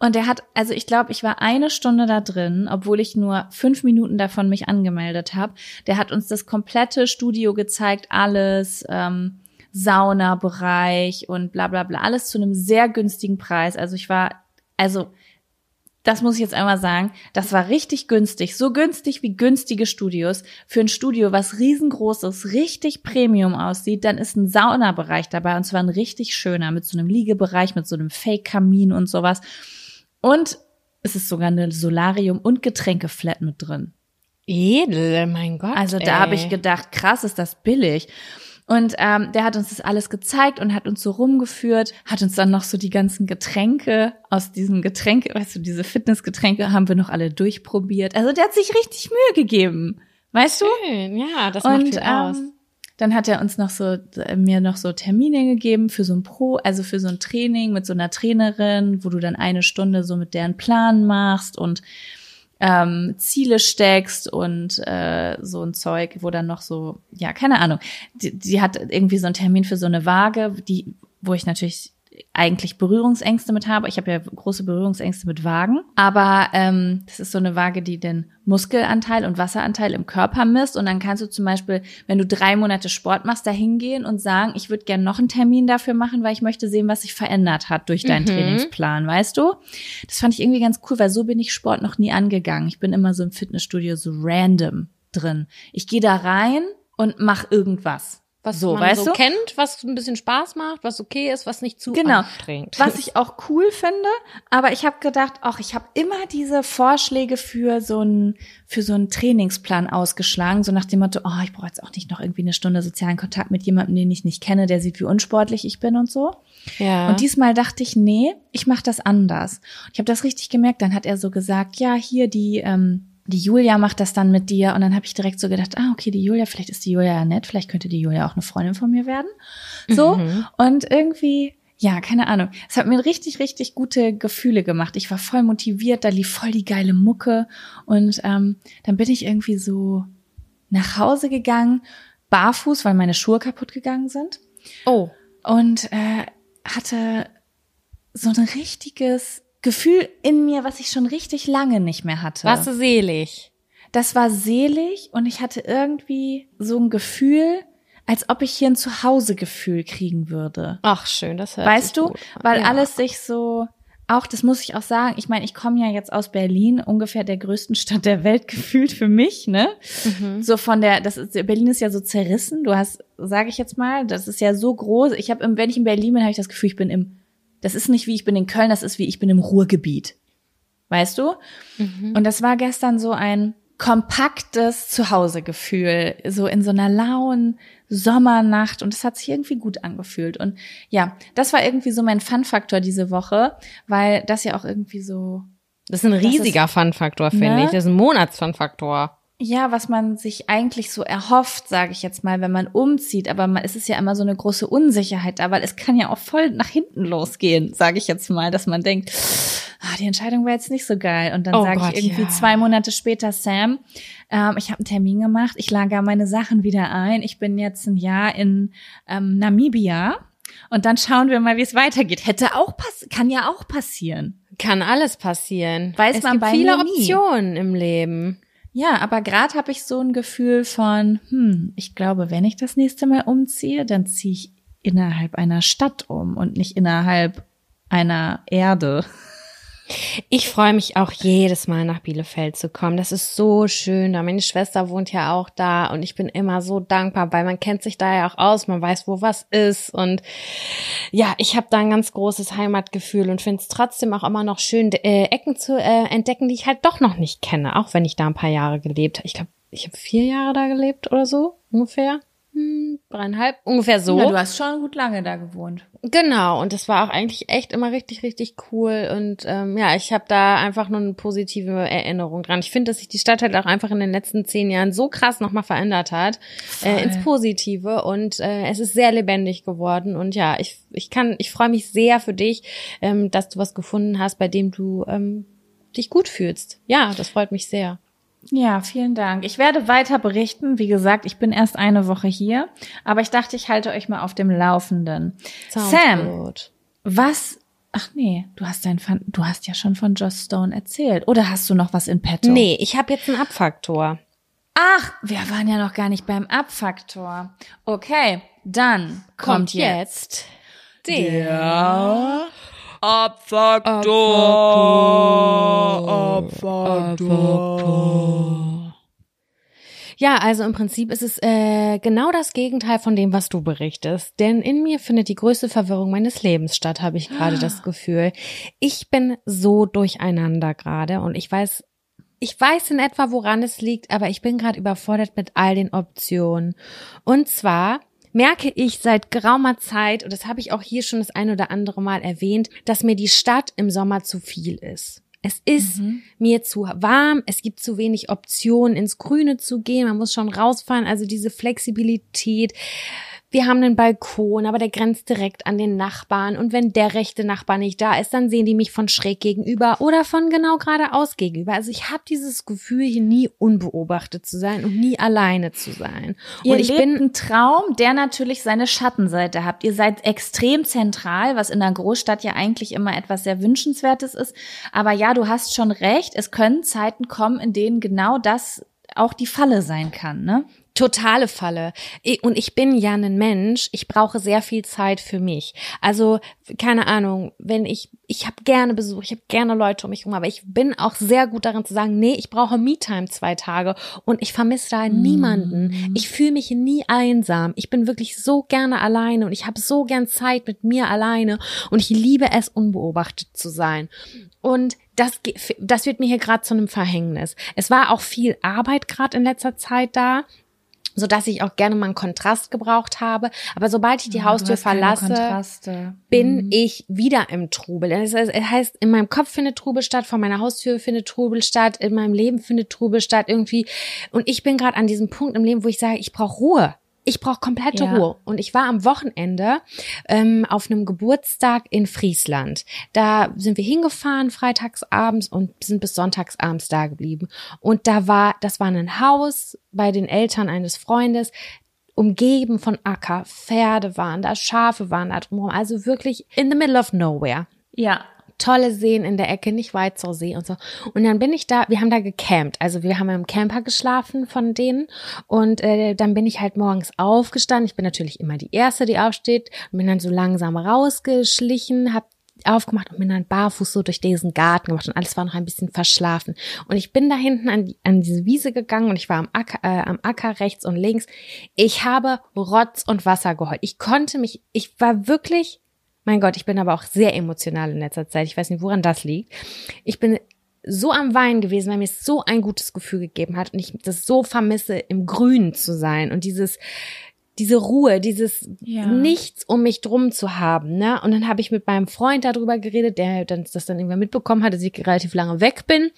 Und er hat, also ich glaube, ich war eine Stunde da drin, obwohl ich nur fünf Minuten davon mich angemeldet habe. Der hat uns das komplette Studio gezeigt, alles, ähm, Saunabereich und bla bla bla, alles zu einem sehr günstigen Preis. Also ich war, also das muss ich jetzt einmal sagen, das war richtig günstig, so günstig wie günstige Studios. Für ein Studio, was riesengroß ist, richtig Premium aussieht, dann ist ein Saunabereich dabei und zwar ein richtig schöner mit so einem Liegebereich, mit so einem Fake-Kamin und sowas. Und es ist sogar eine Solarium- und Getränkeflat mit drin. Edel, mein Gott. Also da habe ich gedacht, krass, ist das billig. Und ähm, der hat uns das alles gezeigt und hat uns so rumgeführt, hat uns dann noch so die ganzen Getränke aus diesem Getränke, weißt du, diese Fitnessgetränke haben wir noch alle durchprobiert. Also der hat sich richtig Mühe gegeben, weißt du? Schön, ja, das macht Und viel aus. Dann hat er uns noch so äh, mir noch so Termine gegeben für so ein Pro, also für so ein Training mit so einer Trainerin, wo du dann eine Stunde so mit deren Plan machst und ähm, Ziele steckst und äh, so ein Zeug, wo dann noch so, ja, keine Ahnung. Die, die hat irgendwie so einen Termin für so eine Waage, die, wo ich natürlich eigentlich Berührungsängste mit habe. Ich habe ja große Berührungsängste mit Wagen. Aber ähm, das ist so eine Waage, die den Muskelanteil und Wasseranteil im Körper misst. Und dann kannst du zum Beispiel, wenn du drei Monate Sport machst, da hingehen und sagen, ich würde gerne noch einen Termin dafür machen, weil ich möchte sehen, was sich verändert hat durch deinen Mhm. Trainingsplan, weißt du? Das fand ich irgendwie ganz cool, weil so bin ich Sport noch nie angegangen. Ich bin immer so im Fitnessstudio so random drin. Ich gehe da rein und mach irgendwas. Was so, man so du? kennt, was ein bisschen Spaß macht, was okay ist, was nicht zu Genau. anstrengend. Was ich auch cool finde, aber ich habe gedacht, ach, ich habe immer diese Vorschläge für so einen für so einen Trainingsplan ausgeschlagen, so nach dem Motto, oh, ich brauche jetzt auch nicht noch irgendwie eine Stunde sozialen Kontakt mit jemandem, den ich nicht kenne, der sieht, wie unsportlich ich bin und so. ja. Und diesmal dachte ich, nee, ich mache das anders. Ich habe das richtig gemerkt. Dann hat er so gesagt, ja, hier die ähm, die Julia macht das dann mit dir. Und dann habe ich direkt so gedacht, ah, okay, die Julia, vielleicht ist die Julia ja nett, vielleicht könnte die Julia auch eine Freundin von mir werden. So. Mhm. Und irgendwie, ja, keine Ahnung. Es hat mir richtig, richtig gute Gefühle gemacht. Ich war voll motiviert, da lief voll die geile Mucke. Und ähm, dann bin ich irgendwie so nach Hause gegangen, barfuß, weil meine Schuhe kaputt gegangen sind oh, und äh, hatte so ein richtiges Gefühl in mir, was ich schon richtig lange nicht mehr hatte. warst du selig? das war selig und ich hatte irgendwie so ein Gefühl, als ob ich hier ein Zuhausegefühl kriegen würde. Ach, schön, das hört Weißt du? Weil ja. alles sich so, auch das muss ich auch sagen, ich meine, ich komme ja jetzt aus Berlin, ungefähr der größten Stadt der Welt gefühlt für mich, ne? Mhm. So von der, das ist, Berlin ist ja so zerrissen, du hast, sage ich jetzt mal, das ist ja so groß. Ich habe, wenn ich in Berlin bin, habe ich das Gefühl, ich bin im, das ist nicht wie ich bin in Köln, das ist wie ich bin im Ruhrgebiet. Weißt du? Mhm. Und das war gestern so ein kompaktes Zuhausegefühl, so in so einer lauen Sommernacht und es hat sich irgendwie gut angefühlt. Und ja, das war irgendwie so mein Fun-Faktor diese Woche, weil das ja auch irgendwie so, Das ist ein riesiger Fun-Faktor, finde Ne? ich. Das ist ein Monats-Fun-Faktor. Ja, was man sich eigentlich so erhofft, sage ich jetzt mal, wenn man umzieht. Aber man, es ist ja immer so eine große Unsicherheit da, weil es kann ja auch voll nach hinten losgehen, sage ich jetzt mal, dass man denkt, ah, die Entscheidung war jetzt nicht so geil. Und dann Oh sage ich irgendwie ja. zwei Monate später, Sam, ähm, ich habe einen Termin gemacht, ich lager meine Sachen wieder ein. Ich bin jetzt ein Jahr in ähm, Namibia. Und dann schauen wir mal, wie es weitergeht. Hätte auch pass kann ja auch passieren. Kann alles passieren. Weiß es man gibt bei viele. Optionen im Leben. Ja, aber gerade habe ich so ein Gefühl von, hm, ich glaube, wenn ich das nächste Mal umziehe, dann ziehe ich innerhalb einer Stadt um und nicht innerhalb einer Erde. Ich freue mich auch jedes Mal nach Bielefeld zu kommen. Das ist so schön da. Meine Schwester wohnt ja auch da und ich bin immer so dankbar, weil man kennt sich da ja auch aus, man weiß, wo was ist und ja, ich habe da ein ganz großes Heimatgefühl und finde es trotzdem auch immer noch schön, äh, Ecken zu äh, entdecken, die ich halt doch noch nicht kenne, auch wenn ich da ein paar Jahre gelebt habe. Ich glaube, ich habe vier Jahre da gelebt oder so ungefähr. Hm, dreieinhalb, ungefähr so. Ja, du hast schon gut lange da gewohnt. Genau, und das war auch eigentlich echt immer richtig, richtig cool. Und ähm, ja, ich habe da einfach nur eine positive Erinnerung dran. Ich finde, dass sich die Stadt halt auch einfach in den letzten zehn Jahren so krass nochmal verändert hat, äh, ins Positive. Und äh, es ist sehr lebendig geworden. Und ja, ich, ich kann, ich freue mich sehr für dich, ähm, dass du was gefunden hast, bei dem du ähm, dich gut fühlst. Ja, das freut mich sehr. Ja, vielen Dank. Ich werde weiter berichten. Wie gesagt, ich bin erst eine Woche hier, aber ich dachte, ich halte euch mal auf dem Laufenden. Sounds Sam, good. was? Ach nee, du hast dein, Fan- du hast ja schon von Joss Stone erzählt. Oder hast du noch was in petto? Nee, ich habe jetzt einen Abfaktor. Ach, wir waren ja noch gar nicht beim Abfaktor. Okay, dann kommt, jetzt der Ja, also im Prinzip ist es äh, genau das Gegenteil von dem, was du berichtest. Denn in mir findet die größte Verwirrung meines Lebens statt, habe ich gerade das Gefühl. Ich bin so durcheinander gerade und ich weiß, ich weiß in etwa, woran es liegt, aber ich bin gerade überfordert mit all den Optionen. Und zwar merke ich seit geraumer Zeit, und das habe ich auch hier schon das ein oder andere Mal erwähnt, dass mir die Stadt im Sommer zu viel ist. Es ist mir zu warm, es gibt zu wenig Optionen, ins Grüne zu gehen, man muss schon rausfahren, also diese Flexibilität. Wir haben einen Balkon, aber der grenzt direkt an den Nachbarn. Und wenn der rechte Nachbar nicht da ist, dann sehen die mich von schräg gegenüber oder von genau geradeaus gegenüber. Also ich habe dieses Gefühl, hier nie unbeobachtet zu sein und nie alleine zu sein. Ihr und ich lebt bin einen Traum, der natürlich seine Schattenseite hat. Ihr seid extrem zentral, was in einer Großstadt ja eigentlich immer etwas sehr Wünschenswertes ist. Aber ja, du hast schon recht. Es können Zeiten kommen, in denen genau das auch die Falle sein kann, ne? Totale Falle. Und ich bin ja ein Mensch, ich brauche sehr viel Zeit für mich. Also, keine Ahnung, wenn ich, ich habe gerne Besuch, ich habe gerne Leute um mich herum, aber ich bin auch sehr gut darin zu sagen, nee, ich brauche Me-Time zwei Tage und ich vermisse da niemanden. Ich fühle mich nie einsam. Ich bin wirklich so gerne alleine und ich habe so gern Zeit mit mir alleine und ich liebe es, unbeobachtet zu sein. Und das, das wird mir hier gerade zu einem Verhängnis. Es war auch viel Arbeit gerade in letzter Zeit da so dass ich auch gerne mal einen Kontrast gebraucht habe. Aber sobald ich die Haustür verlasse, bin ich wieder im Trubel. Es heißt, es heißt, in meinem Kopf findet Trubel statt, vor meiner Haustür findet Trubel statt, in meinem Leben findet Trubel statt irgendwie. Und ich bin gerade an diesem Punkt im Leben, wo ich sage, ich brauche Ruhe. Ich brauche komplette Ja. Ruhe. Und ich war am Wochenende ähm, auf einem Geburtstag in Friesland. Da sind wir hingefahren freitagsabends und sind bis sonntagsabends da geblieben. Und da war, das war ein Haus bei den Eltern eines Freundes, umgeben von Acker. Pferde waren da, Schafe waren da drumherum. Also wirklich in the middle of nowhere. Ja. Tolle Seen in der Ecke, nicht weit zur See und so. Und dann bin ich da, wir haben da gecampt. Also wir haben im Camper geschlafen von denen. Und äh, dann bin ich halt morgens aufgestanden. Ich bin natürlich immer die Erste, die aufsteht. Und bin dann so langsam rausgeschlichen, hab aufgemacht und bin dann barfuß so durch diesen Garten gemacht und alles war noch ein bisschen verschlafen. Und ich bin da hinten an, die, an diese Wiese gegangen und ich war am Acker, äh, am Acker rechts und links. Ich habe Rotz und Wasser geheult. Ich konnte mich, ich war wirklich mein Gott, ich bin aber auch sehr emotional in letzter Zeit. Ich weiß nicht, woran das liegt. Ich bin so am Weinen gewesen, weil mir es so ein gutes Gefühl gegeben hat und ich das so vermisse, im Grünen zu sein und dieses, diese Ruhe, dieses Ja. Nichts um mich drum zu haben, ne? Und dann habe ich mit meinem Freund darüber geredet, der dann das dann irgendwann mitbekommen hat, dass ich relativ lange weg bin.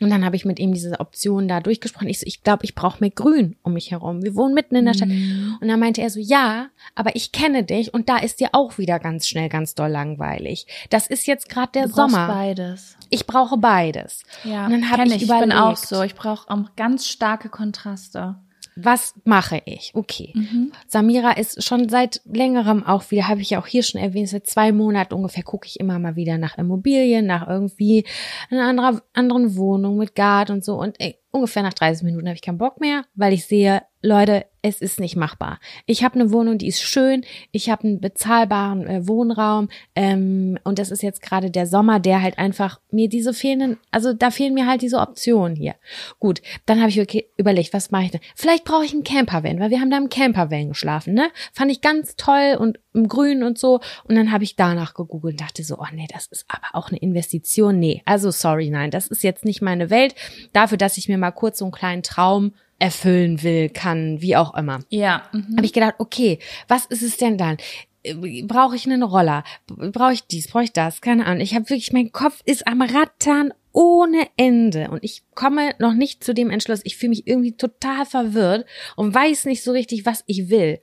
Und dann habe ich mit ihm diese Option da durchgesprochen. Ich so, ich glaube, ich brauche mehr Grün um mich herum. Wir wohnen mitten in der Stadt. Mhm. Und dann meinte er so, ja, aber ich kenne dich und da ist dir auch wieder ganz schnell ganz doll langweilig. Das ist jetzt gerade der Du Sommer. beides. Ich brauche beides. Ja, und dann habe ich, ich, überlegt, bin auch so. Ich brauche auch ganz starke Kontraste. Was mache ich? Okay. Mhm. Samira ist schon seit längerem auch wieder, habe ich ja auch hier schon erwähnt, seit zwei Monaten ungefähr gucke ich immer mal wieder nach Immobilien, nach irgendwie einer anderen Wohnung mit Garten und so. Und ey, ungefähr nach 30 Minuten habe ich keinen Bock mehr, weil ich sehe, Leute, es ist nicht machbar. Ich habe eine Wohnung, die ist schön, ich habe einen bezahlbaren äh, Wohnraum ähm, und das ist jetzt gerade der Sommer, der halt einfach mir diese fehlenden, also da fehlen mir halt diese Optionen hier. Gut, dann habe ich okay, überlegt, was mache ich denn? Vielleicht brauche ich einen Campervan, weil wir haben da im Campervan geschlafen, ne? Fand ich ganz toll und im Grün und so und dann habe ich danach gegoogelt und dachte so, oh nee, das ist aber auch eine Investition. Nee, also sorry, nein, das ist jetzt nicht meine Welt. Dafür, dass ich mir mal kurz so einen kleinen Traum erfüllen will, kann, wie auch immer. Ja. Mhm. Habe ich gedacht, okay, was ist es denn dann? Äh, Brauche ich einen Roller? Brauche ich dies? Brauche ich das? Keine Ahnung. Ich habe wirklich, mein Kopf ist am Rattern ohne Ende und ich komme noch nicht zu dem Entschluss. Ich fühle mich irgendwie total verwirrt und weiß nicht so richtig, was ich will.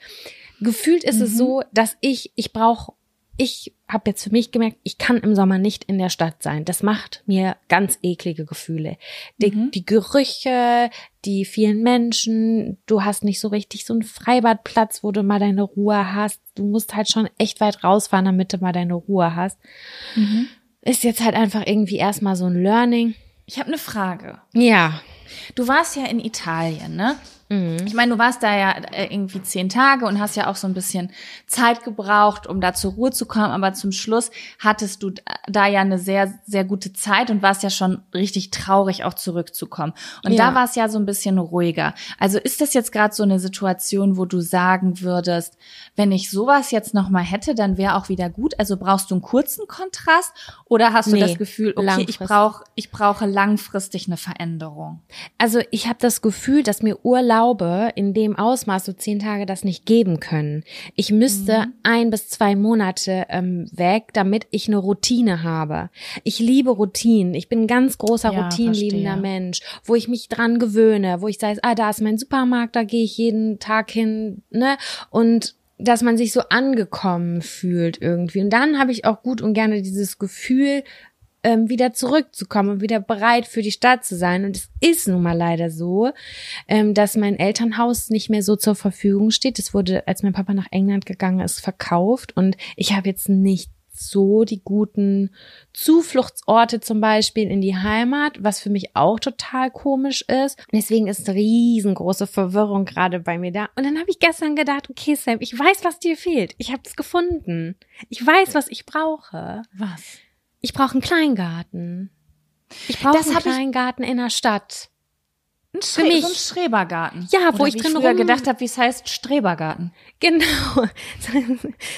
Gefühlt ist es so, dass ich, ich brauche, ich habe jetzt für mich gemerkt, ich kann im Sommer nicht in der Stadt sein. Das macht mir ganz eklige Gefühle. Die, die Gerüche, die vielen Menschen, du hast nicht so richtig so einen Freibadplatz, wo du mal deine Ruhe hast. Du musst halt schon echt weit rausfahren, damit du mal deine Ruhe hast. Ist jetzt halt einfach irgendwie erstmal so ein Learning. Ich habe eine Frage. Ja. Du warst ja in Italien, ne? Mhm. Ich meine, du warst da ja äh, irgendwie zehn Tage und hast ja auch so ein bisschen Zeit gebraucht, um da zur Ruhe zu kommen. Aber zum Schluss hattest du da ja eine sehr, sehr gute Zeit und warst ja schon richtig traurig, auch zurückzukommen. Und Ja. da war es ja so ein bisschen ruhiger. Also ist das jetzt gerade so eine Situation, wo du sagen würdest, wenn ich sowas jetzt noch mal hätte, dann wäre auch wieder gut. Also brauchst du einen kurzen Kontrast oder hast du Nee, das Gefühl, okay, ich brauche, ich brauche langfristig eine Veränderung? Also ich habe das Gefühl, dass mir Urlaube in dem Ausmaß so zehn Tage das nicht geben können. Ich müsste ein bis zwei Monate ähm, weg, damit ich eine Routine habe. Ich liebe Routinen. Ich bin ein ganz großer Ja, routinenliebender. Mensch, wo ich mich dran gewöhne, wo ich sage, ah, da ist mein Supermarkt, da gehe ich jeden Tag hin, ne? Und dass man sich so angekommen fühlt irgendwie. Und dann habe ich auch gut und gerne dieses Gefühl, ähm, wieder zurückzukommen und wieder bereit für die Stadt zu sein. Und es ist nun mal leider so, ähm, dass mein Elternhaus nicht mehr so zur Verfügung steht. Es wurde, als mein Papa nach England gegangen ist, verkauft und ich habe jetzt nicht so die guten Zufluchtsorte zum Beispiel in die Heimat, was für mich auch total komisch ist. Deswegen ist riesengroße Verwirrung gerade bei mir da. Und dann habe ich gestern gedacht, okay Sam, ich weiß, was dir fehlt. Ich habe es gefunden. Ich weiß, was ich brauche. Was? Ich brauche einen Kleingarten. Ich brauche Das einen ich- Kleingarten in der Stadt. Ein, Für Schre mich. so ein Schrebergarten. Ja, wo Oder ich wie drin früher rum- gedacht habe, wie es heißt, Strebergarten. Genau.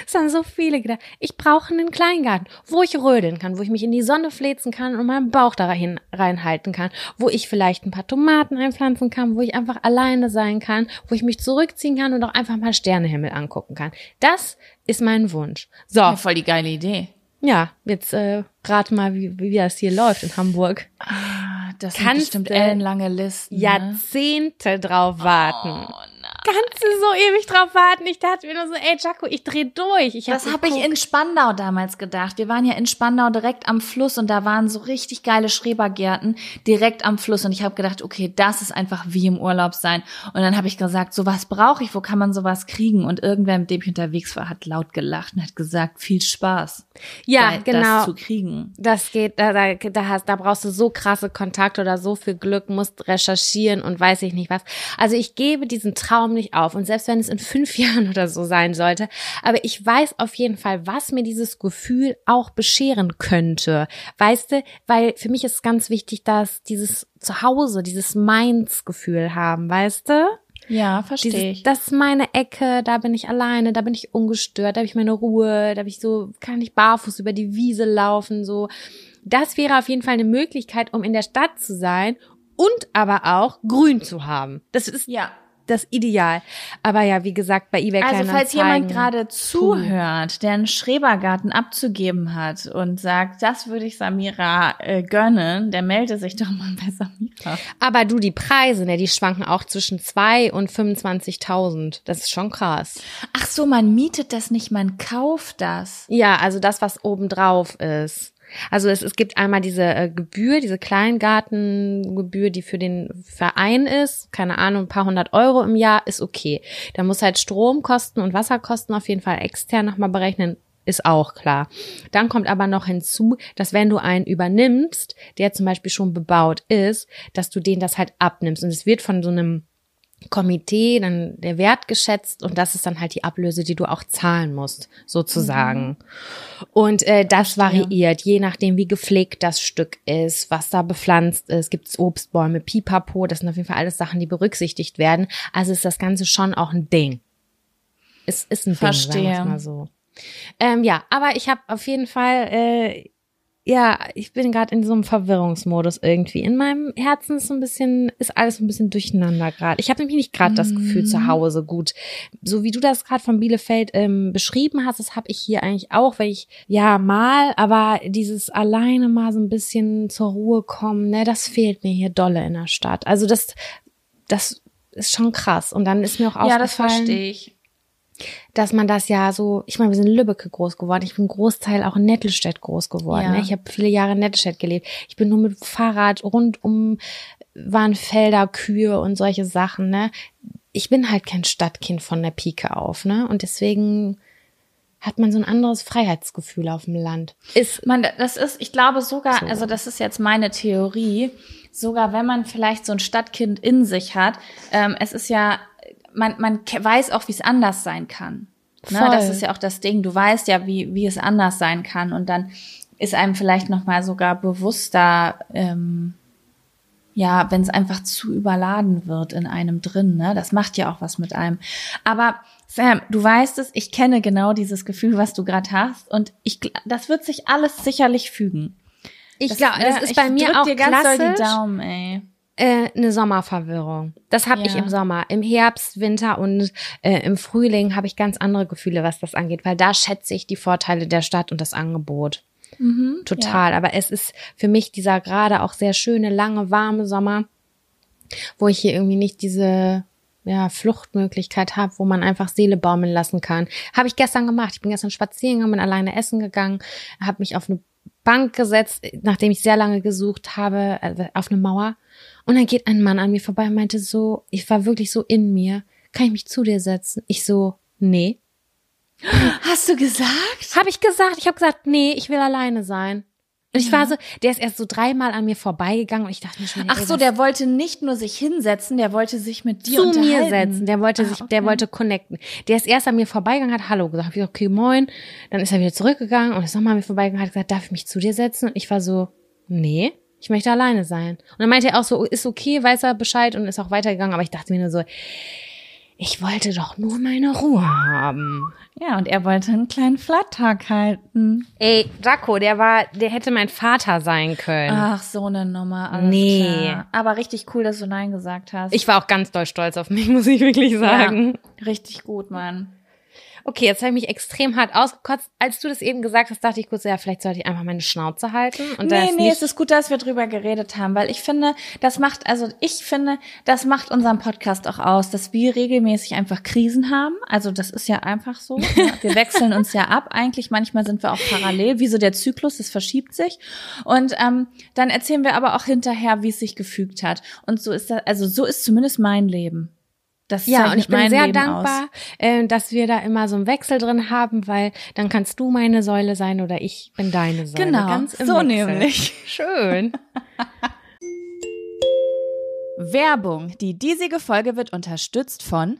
Es haben so viele gedacht. Ich brauche einen Kleingarten, wo ich rödeln kann, wo ich mich in die Sonne fläzen kann und meinen Bauch da rein, reinhalten kann, wo ich vielleicht ein paar Tomaten einpflanzen kann, wo ich einfach alleine sein kann, wo ich mich zurückziehen kann und auch einfach mal Sternehimmel angucken kann. Das ist mein Wunsch. So, Ja, voll die geile Idee. Ja, jetzt äh, rate mal, wie, wie das hier läuft in Hamburg. Ah, Das sind Kannst bestimmt ellenlange Listen. Ne? Jahrzehnte drauf warten. Oh. Kannst du so ewig drauf warten. Ich dachte mir nur so, ey Jaco, ich dreh durch. Ich Das habe ich in Spandau damals gedacht. Wir waren ja in Spandau direkt am Fluss und da waren so richtig geile Schrebergärten direkt am Fluss und ich habe gedacht, okay, das ist einfach wie im Urlaub sein. Und dann habe ich gesagt, sowas brauche ich, wo kann man sowas kriegen? Und irgendwer, mit dem ich unterwegs war, hat laut gelacht und hat gesagt, viel Spaß. Ja, da- genau. Das zu kriegen. Das geht, da, da, da, hast, da brauchst du so krasse Kontakte oder so viel Glück, musst recherchieren und weiß ich nicht was. Also ich gebe diesen Traum nicht auf. Und selbst wenn es in fünf Jahren oder so sein sollte, aber ich weiß auf jeden Fall, was mir dieses Gefühl auch bescheren könnte. Weißt du, weil für mich ist ganz wichtig, dass dieses Zuhause, dieses Mainz-Gefühl haben, weißt du? Ja, verstehe ich. das ist meine Ecke, da bin ich alleine, da bin ich ungestört, da habe ich meine Ruhe, da habe ich so, kann ich barfuß über die Wiese laufen, so. Das wäre auf jeden Fall eine Möglichkeit, um in der Stadt zu sein und aber auch grün zu haben. Das ist ja. Das Ideal. Aber ja, wie gesagt, bei eBay Also falls jemand gerade zuhört, der einen Schrebergarten abzugeben hat und sagt, das würde ich Samira äh, gönnen, der melde sich doch mal bei Samira. Aber du, die Preise, ne, die schwanken auch zwischen zwei und 25.000. Das ist schon krass. Ach so, man mietet das nicht, man kauft das. Ja, also das, was obendrauf ist. Also es, es gibt einmal diese äh, Gebühr, diese Kleingartengebühr, die für den Verein ist. Keine Ahnung, ein paar hundert Euro im Jahr ist okay. Da muss halt Stromkosten und Wasserkosten auf jeden Fall extern nochmal berechnen. Ist auch klar. Dann kommt aber noch hinzu, dass wenn du einen übernimmst, der zum Beispiel schon bebaut ist, dass du den das halt abnimmst. Und es wird von so einem Komitee dann der Wert geschätzt und das ist dann halt die Ablöse, die du auch zahlen musst, sozusagen. Und äh, das variiert, je nachdem, wie gepflegt das Stück ist, was da bepflanzt ist, gibt's Obstbäume, Pipapo, das sind auf jeden Fall alles Sachen, die berücksichtigt werden. Also ist das Ganze schon auch ein Ding. Es ist ein Verstehe. Ding, sagen wir's mal so. Ähm, ja, aber ich habe auf jeden Fall äh, ja, ich bin gerade in so einem Verwirrungsmodus irgendwie. In meinem Herzen ist so ein bisschen, ist alles so ein bisschen durcheinander gerade. Ich habe nämlich nicht gerade das Gefühl zu Hause gut. So wie du das gerade von Bielefeld ähm, beschrieben hast, das habe ich hier eigentlich auch, weil ich ja mal, aber dieses alleine mal so ein bisschen zur Ruhe kommen, ne, das fehlt mir hier dolle in der Stadt. Also das, das ist schon krass. Und dann ist mir auch Ja, das aufgefallen, verstehe ich. Dass man das ja so, ich meine, wir sind in Lübbecke groß geworden, ich bin Großteil auch in Nettelstedt groß geworden. Ja. Ne? Ich habe viele Jahre in Nettelstedt gelebt. Ich bin nur mit Fahrrad rund um waren Felder, Kühe und solche Sachen. Ne? Ich bin halt kein Stadtkind von der Pike auf, ne? Und deswegen hat man so ein anderes Freiheitsgefühl auf dem Land. Ist Man, das ist, ich glaube sogar, So. also das ist jetzt meine Theorie, sogar wenn man vielleicht so ein Stadtkind in sich hat, ähm, es ist ja, man, man weiß auch, wie es anders sein kann. Ne? Das ist ja auch das Ding. Du weißt ja, wie, wie es anders sein kann. Und dann ist einem vielleicht nochmal sogar bewusster, ähm, ja, wenn es einfach zu überladen wird in einem drin, ne? Das macht ja auch was mit einem. Aber Sam, du weißt es, ich kenne genau dieses Gefühl, was du gerade hast, und ich, das wird sich alles sicherlich fügen. ich glaube, das ne, ist ich bei mir auch dir ganz doll die klassisch. Daumen, ey. Äh, eine Sommerverwirrung. Das habe ich Ja. im Sommer. Im Herbst, Winter und äh, im Frühling habe ich ganz andere Gefühle, was das angeht, weil da schätze ich die Vorteile der Stadt und das Angebot. Total. Aber es ist für mich dieser gerade auch sehr schöne, lange, warme Sommer, wo ich hier irgendwie nicht diese ja, Fluchtmöglichkeit habe, wo man einfach Seele baumeln lassen kann. Habe ich gestern gemacht. Ich bin gestern spazieren gegangen, bin alleine essen gegangen, habe mich auf eine Bank gesetzt, nachdem ich sehr lange gesucht habe, äh, auf eine Mauer. Und dann geht ein Mann an mir vorbei und meinte so, ich war wirklich so in mir, kann ich mich zu dir setzen? Ich so, nee. Hast du gesagt? Habe ich gesagt, ich habe gesagt, nee, ich will alleine sein. Und ich war so, der ist erst so dreimal an mir vorbeigegangen und ich dachte mir schon, Ach ey, so, der wollte nicht nur sich hinsetzen, der wollte sich mit dir zu unterhalten. mir setzen. Der wollte Ah, sich, okay. der wollte connecten. Der ist erst an mir vorbeigegangen, hat Hallo gesagt. Hab ich gesagt, okay, moin. Dann ist er wieder zurückgegangen und ist nochmal an mir vorbeigegangen, hat gesagt, darf ich mich zu dir setzen? Und ich war so, nee, ich möchte alleine sein. Und dann meinte er auch so, ist okay, weiß er Bescheid und ist auch weitergegangen. Aber ich dachte mir nur so, ich wollte doch nur meine Ruhe haben. Ja, und er wollte einen kleinen Flat-Tag halten. Ey, Jaco, der war, der hätte mein Vater sein können. Ach, so eine Nummer. Alles Nee. Klar. Aber richtig cool, dass du Nein gesagt hast. Ich war auch ganz doll stolz auf mich, muss ich wirklich sagen. Ja, richtig gut, Mann. Okay, jetzt habe ich mich extrem hart ausgekotzt. Als du das eben gesagt hast, dachte ich kurz, ja, vielleicht sollte ich einfach meine Schnauze halten. Und nee, nee, es ist gut, dass wir drüber geredet haben, weil ich finde, das macht, also ich finde, das macht unseren Podcast auch aus, dass wir regelmäßig einfach Krisen haben. Also das ist ja einfach so. Ne? Wir wechseln uns ja ab. Eigentlich manchmal sind wir auch parallel, wie so der Zyklus, das verschiebt sich. Und ähm, dann erzählen wir aber auch hinterher, wie es sich gefügt hat. Und so ist das, also so ist zumindest mein Leben. Das Ja, und ich bin sehr Leben dankbar, äh, dass wir da immer so einen Wechsel drin haben, weil dann kannst du meine Säule sein oder ich bin deine Säule. Genau, Ganz so Wechsel. nämlich. Schön. Werbung. Die diesige Folge wird unterstützt von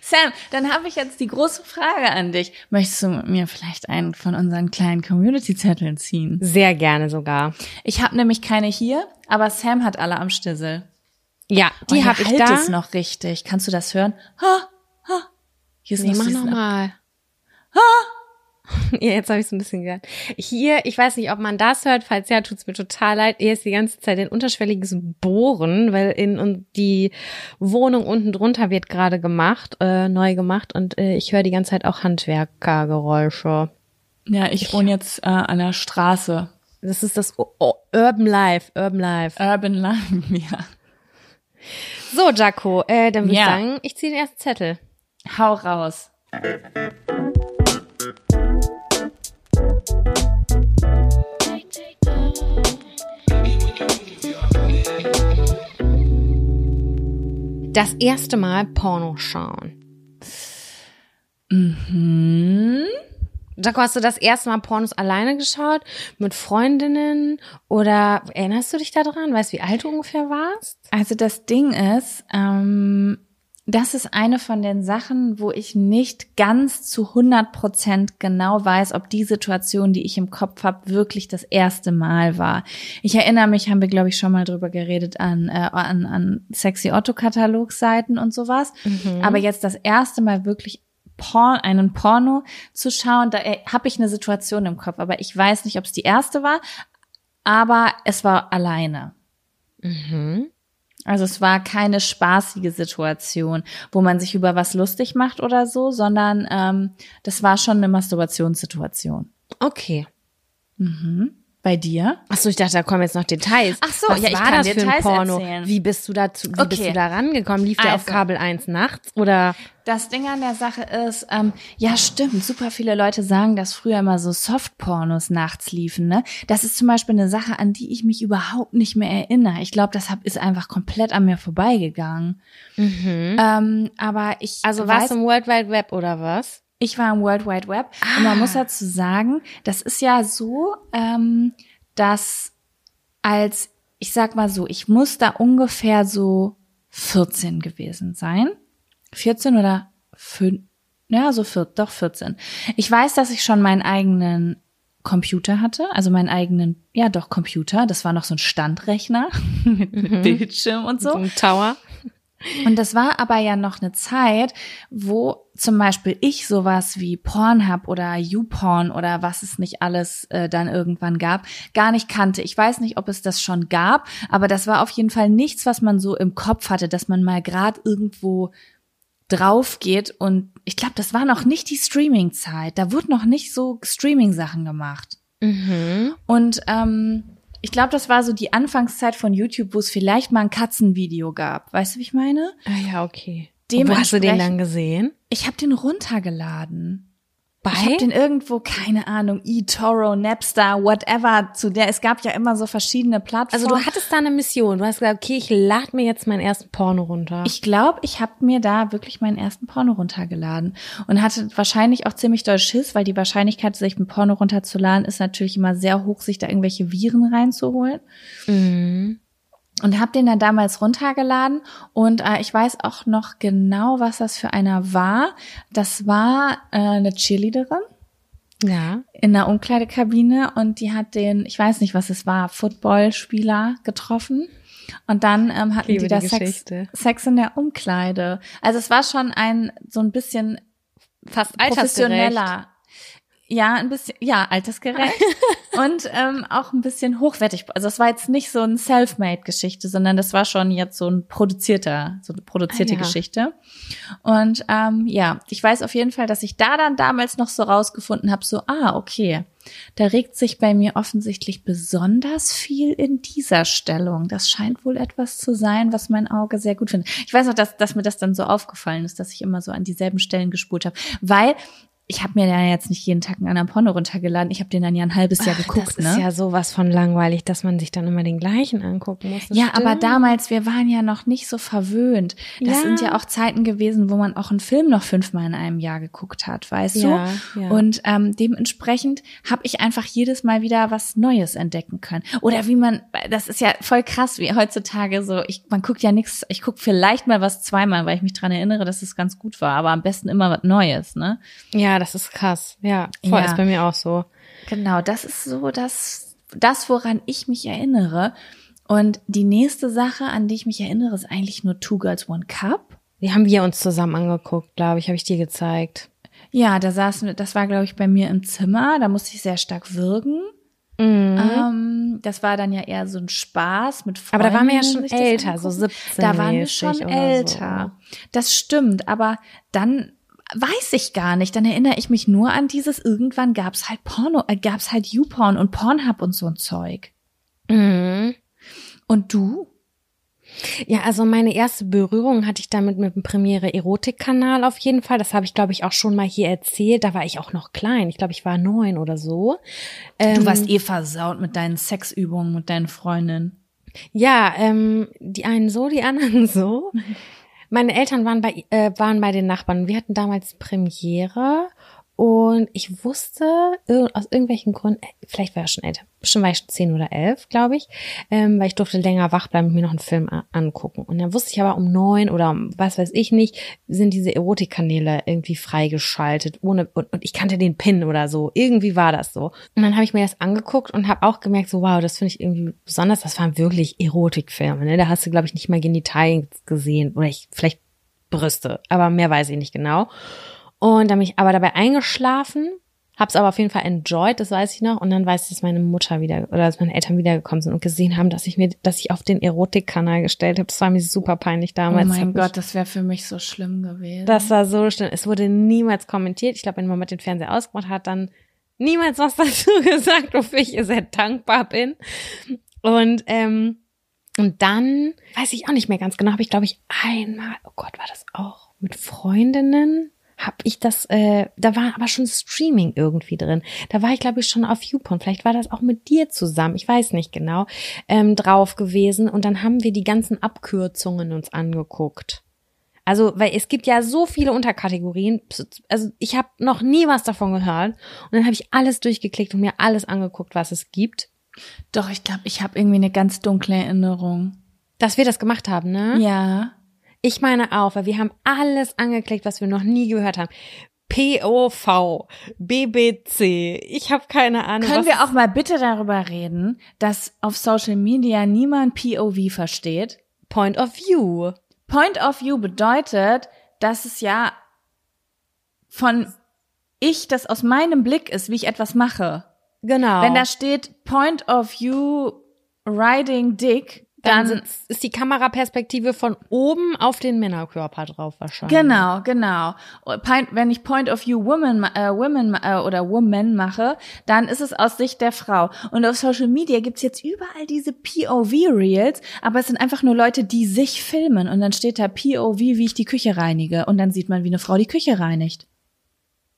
Sam, dann habe ich jetzt die große Frage an dich. Möchtest du mir vielleicht einen von unseren kleinen Community-Zetteln ziehen? Sehr gerne sogar. Ich habe nämlich keine hier, aber Sam hat alle am Stissel. Ja, Die habe ich da. es noch richtig. Kannst du das hören? Ha, ha. Hier ist Nee, noch mach nochmal. Ja, jetzt habe ich es ein bisschen gehört. Hier, ich weiß nicht, ob man das hört. Falls ja, tut's mir total leid. Hier ist die ganze Zeit ein unterschwelliges Bohren, weil in und die Wohnung unten drunter wird gerade gemacht, äh, neu gemacht und äh, ich höre die ganze Zeit auch Handwerkergeräusche. Ja, ich wohne jetzt äh, an der Straße. Das ist das o o Urban Life, Urban Life. Urban Life, ja. So, Jaco, äh, dann würde Ja. ich sagen, ich ziehe den ersten Zettel. Hau raus. Das erste Mal Porno schauen. Hm? Jaco, hast du das erste Mal Pornos alleine geschaut? Mit Freundinnen? Oder erinnerst du dich daran? Weißt du, wie alt du ungefähr warst? Also das Ding ist, ähm, das ist eine von den Sachen, wo ich nicht ganz zu 100 Prozent genau weiß, ob die Situation, die ich im Kopf habe, wirklich das erste Mal war. Ich erinnere mich, haben wir, glaube ich, schon mal drüber geredet, an, äh, an, an sexy Otto-Katalogseiten und sowas. Aber jetzt das erste Mal wirklich Porn, einen Porno zu schauen, da äh, habe ich eine Situation im Kopf, aber ich weiß nicht, ob es die erste war, aber es war alleine. Also es war keine spaßige Situation, wo man sich über was lustig macht oder so, sondern ähm, das war schon eine Masturbationssituation. Okay. Bei dir? Achso, ich dachte, da kommen jetzt noch Details. Ach so, Was ja, ich war kann das für ein Details Porno? erzählen. Wie bist du dazu, wie bist Okay. du da rangekommen? Lief der auf Also. Kabel 1 nachts oder? Das Ding an der Sache ist, ähm, ja stimmt, super viele Leute sagen, dass früher immer so Softpornos nachts liefen. Ne? Das ist zum Beispiel eine Sache, an die ich mich überhaupt nicht mehr erinnere. Ich glaube, das hab, ist einfach komplett an mir vorbeigegangen. Ähm, aber ich Also warst du im World Wide Web oder was? Ich war im World Wide Web und man muss dazu sagen, das ist ja so, ähm, dass als, ich sag mal so, ich muss da ungefähr so 14 gewesen sein. 14 oder 5, ja, so 4, doch 14. Ich weiß, dass ich schon meinen eigenen Computer hatte, also meinen eigenen, ja doch Computer, das war noch so ein Standrechner mit, mit Bildschirm und so. So ein Tower? Und das war aber ja noch eine Zeit, wo zum Beispiel ich sowas wie Pornhub oder YouPorn oder was es nicht alles äh, dann irgendwann gab, gar nicht kannte. Ich weiß nicht, ob es das schon gab, aber das war auf jeden Fall nichts, was man so im Kopf hatte, dass man mal gerade irgendwo drauf geht. Und ich glaube, das war noch nicht die Streaming-Zeit. Da wurde noch nicht so Streaming-Sachen gemacht. Mhm. Und ähm, ich glaube, das war so die Anfangszeit von YouTube, wo es vielleicht mal ein Katzenvideo gab. Weißt du, wie ich meine? Ah ja, okay. Wo hast du den dann gesehen? Ich habe den runtergeladen. Bei? Ich habe den irgendwo, keine Ahnung, eToro, Napster, whatever, zu der, es gab ja immer so verschiedene Plattformen. Also du hattest da eine Mission. Du hast gesagt, okay, ich lade mir jetzt meinen ersten Porno runter. Ich glaube, ich habe mir da wirklich meinen ersten Porno runtergeladen und hatte wahrscheinlich auch ziemlich doll Schiss, weil die Wahrscheinlichkeit, sich ein Porno runterzuladen, ist natürlich immer sehr hoch, sich da irgendwelche Viren reinzuholen. Mhm. Und habe den dann damals runtergeladen und äh, ich weiß auch noch genau, was das für einer war. Das war äh, eine Cheerleaderin Ja. in der Umkleidekabine und die hat den, ich weiß nicht, was es war, Footballspieler getroffen. Und dann ähm, hatten Liebe die da die Sex. Sex in der Umkleide. Also es war schon ein so ein bisschen Fast professioneller. Ja, ein bisschen, ja, altersgerecht und ähm, auch ein bisschen hochwertig. Also es war jetzt nicht so ein Self-Made-Geschichte, sondern das war schon jetzt so ein produzierter, so eine produzierte Ah, ja. Geschichte. Und ähm, ja, ich weiß auf jeden Fall, dass ich da dann damals noch so rausgefunden habe, so, ah, okay, da regt sich bei mir offensichtlich besonders viel in dieser Stellung. Das scheint wohl etwas zu sein, was mein Auge sehr gut findet. Ich weiß noch, dass, dass mir das dann so aufgefallen ist, dass ich immer so an dieselben Stellen gespult habe, weil ich habe mir da jetzt nicht jeden Tag einen anderen Porno runtergeladen. Ich habe den dann ja ein halbes Jahr Ach, geguckt, das ne? ist ja sowas von langweilig, dass man sich dann immer den gleichen angucken muss. Das Ja, aber stimmt. damals, wir waren ja noch nicht so verwöhnt. Das Ja. sind ja auch Zeiten gewesen, wo man auch einen Film noch fünfmal in einem Jahr geguckt hat, weißt Ja, du? ja. Und ähm, dementsprechend habe ich einfach jedes Mal wieder was Neues entdecken können. Oder wie man, das ist ja voll krass, wie heutzutage so, ich, man guckt ja nichts, ich guck vielleicht mal was zweimal, weil ich mich dran erinnere, dass es ganz gut war, aber am besten immer was Neues, ne? Ja, das ist krass. Ja, voll Ja. ist bei mir auch so. Genau, das ist so das, das, woran ich mich erinnere. Und die nächste Sache, an die ich mich erinnere, ist eigentlich nur Two Girls One Cup. Die haben wir uns zusammen angeguckt, glaube ich, habe ich dir gezeigt. Ja, da saßen das war, glaube ich, bei mir im Zimmer. Da musste ich sehr stark würgen. Mhm. Ähm, das war dann ja eher so ein Spaß mit Freunden. Aber da waren wir ja schon älter, so angucken. 17 Da waren wir schon älter. Das stimmt, aber dann weiß ich gar nicht. Dann erinnere ich mich nur an dieses, irgendwann gab's halt Porno, äh, gab's halt YouPorn und Pornhub und so ein Zeug. Mhm. Und du? Ja, also meine erste Berührung hatte ich damit mit dem Premiere Erotik-Kanal auf jeden Fall. Das habe ich, glaube ich, auch schon mal hier erzählt. Da war ich auch noch klein. Ich glaube, ich war neun oder so. Du Ähm, warst eh versaut mit deinen Sexübungen mit deinen Freundinnen. Ja, ähm, die einen so, die anderen so. Meine Eltern waren bei, äh, waren bei den Nachbarn. Wir hatten damals Premiere und ich wusste aus irgendwelchen Gründen, äh, vielleicht war ich schon älter, bestimmt war ich schon zehn oder elf, glaube ich, ähm, weil ich durfte länger wach bleiben und mir noch einen Film angucken. Und dann wusste ich aber um neun oder um was weiß ich nicht, sind diese Erotikkanäle irgendwie freigeschaltet, ohne und, und ich kannte den Pin oder so. Irgendwie war das so. Und dann habe ich mir das angeguckt und habe auch gemerkt, so wow, das finde ich irgendwie besonders. Das waren wirklich Erotikfilme. Ne? Da hast du, glaube ich, nicht mal Genitalien gesehen oder ich vielleicht Brüste, aber mehr weiß ich nicht genau. Und dann bin ich aber dabei eingeschlafen, hab's aber auf jeden Fall enjoyed, das weiß ich noch. Und dann weiß ich, dass meine Mutter wieder oder dass meine Eltern wiedergekommen sind und gesehen haben, dass ich mir, dass ich auf den Erotikkanal gestellt habe. Das war mir super peinlich damals. oh mein hat mich- Gott, das wäre für mich so schlimm gewesen. das war so schlimm. Es wurde niemals kommentiert. Ich glaube, wenn Mama den Fernseher ausgemacht hat, dann niemals was dazu gesagt, wofür ich ihr sehr dankbar bin. Und ähm, und dann weiß ich auch nicht mehr ganz genau, habe ich glaube ich einmal, oh Gott, war das auch mit Freundinnen? Hab ich das, äh, da war aber schon Streaming irgendwie drin. Da war ich, glaube ich, schon auf YouPorn. Vielleicht war das auch mit dir zusammen, ich weiß nicht genau, ähm, drauf gewesen. Und dann haben wir die ganzen Abkürzungen uns angeguckt. Also, weil es gibt ja so viele Unterkategorien. Also, ich habe noch nie was davon gehört. Und dann habe ich alles durchgeklickt und mir alles angeguckt, was es gibt. Doch, ich glaube, ich habe irgendwie eine ganz dunkle Erinnerung. Dass wir das gemacht haben, ne? Ja. Ich meine auch, weil wir haben alles angeklickt, was wir noch nie gehört haben. POV, BBC, ich habe keine Ahnung. Können wir auch mal bitte darüber reden, dass auf Social Media niemand POV versteht? Point of View. Point of View bedeutet, dass es ja von ich das aus meinem Blick ist, wie ich etwas mache. Genau. Wenn da steht Point of View Riding Dick, dann dann, ist die Kameraperspektive von oben auf den Männerkörper drauf wahrscheinlich. genau, genau. Wenn ich Point of View Woman, ma- äh, Women äh, oder Woman mache, dann ist es aus Sicht der Frau. Und auf Social Media gibt's jetzt überall diese POV-Reels, aber es sind einfach nur Leute, die sich filmen. Und dann steht da POV, wie ich die Küche reinige. Und dann sieht man, wie eine Frau die Küche reinigt.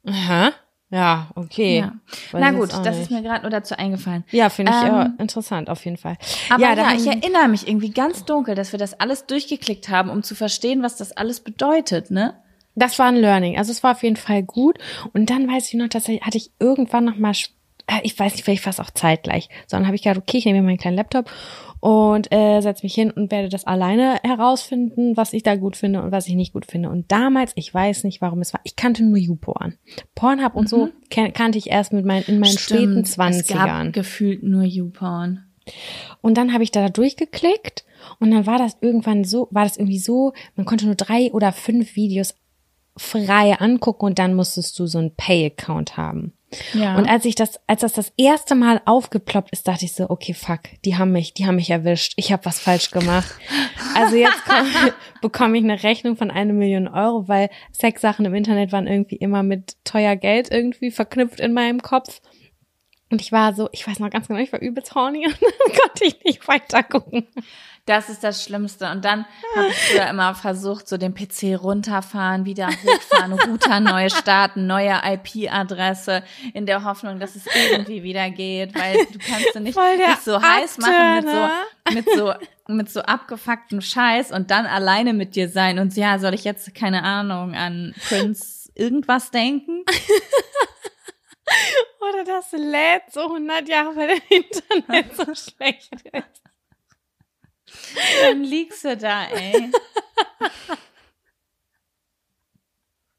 Aha. Ja, okay. Ja. Na gut, das nicht. ist mir gerade nur dazu eingefallen. Ja, finde ich ja Ähm, interessant, auf jeden Fall. Aber ja, haben- ich erinnere mich irgendwie ganz dunkel, dass wir das alles durchgeklickt haben, um zu verstehen, was das alles bedeutet, ne? Das war ein Learning. Also es war auf jeden Fall gut. Und dann weiß ich noch, dass ich, hatte ich irgendwann noch mal, ich weiß nicht, vielleicht fast auch zeitgleich, sondern habe ich gedacht, okay, ich nehme mir meinen kleinen Laptop und äh, setze mich hin und werde das alleine herausfinden, was ich da gut finde und was ich nicht gut finde. Und damals, ich weiß nicht, warum es war, ich kannte nur YouPorn. Pornhub und so ken kannte ich erst mit meinen, in meinen späten Mhm. Stimmt, Zwanzigern. gab gefühlt nur YouPorn. Und dann habe ich da durchgeklickt und dann war das irgendwann so, war das irgendwie so, man konnte nur drei oder fünf Videos frei angucken und dann musstest du so einen Pay-Account haben. Ja. Und als ich das, als das das erste Mal aufgeploppt ist, dachte ich so, okay, fuck, die haben mich, die haben mich erwischt. Ich habe was falsch gemacht. Also jetzt komm, bekomme ich eine Rechnung von eine Million Euro, weil Sexsachen im Internet waren irgendwie immer mit teuer Geld irgendwie verknüpft in meinem Kopf. Und ich war so, ich weiß noch ganz genau, ich war übelst horny und dann konnte ich nicht weiter gucken. Das ist das Schlimmste. Und dann habe ich früher immer versucht, so den PC runterfahren, wieder hochfahren, Router neu starten, neue IP-Adresse, in der Hoffnung, dass es irgendwie wieder geht, weil du kannst du nicht, nicht so heiß machen mit so, mit so, mit so abgefucktem Scheiß und dann alleine mit dir sein. Und ja, soll ich jetzt, keine Ahnung, an Prince irgendwas denken? Oder das lädt so 100 Jahre, weil der Internet so schlecht ist. Dann liegst du da, ey.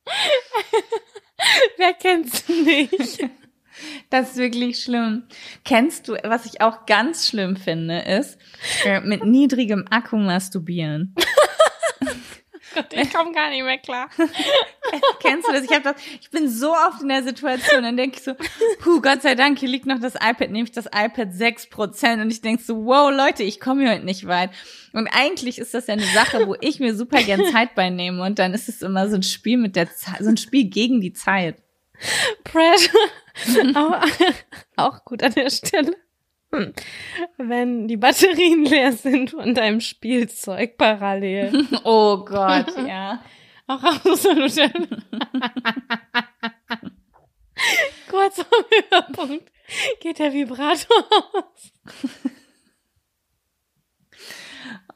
Wer kennt's nicht? Das ist wirklich schlimm. Kennst du, was ich auch ganz schlimm finde, ist äh, mit niedrigem Akku masturbieren. Gott, ich komme gar nicht mehr klar. Kennst du das? Ich habe das, ich bin so oft in der Situation, dann denke ich so, puh, Gott sei Dank, hier liegt noch das iPad, nehme ich das iPad 6% und ich denke so, wow, Leute, ich komme hier heute nicht weit. Und eigentlich ist das ja eine Sache, wo ich mir super gern Zeit bei nehme und dann ist es immer so ein Spiel mit der Zeit, so ein Spiel gegen die Zeit. Pressure. auch, auch gut an der Stelle. Wenn die Batterien leer sind von deinem Spielzeug parallel. Oh Gott, ja. Auch absolute. Kurz vor Höhepunkt geht der Vibrator aus.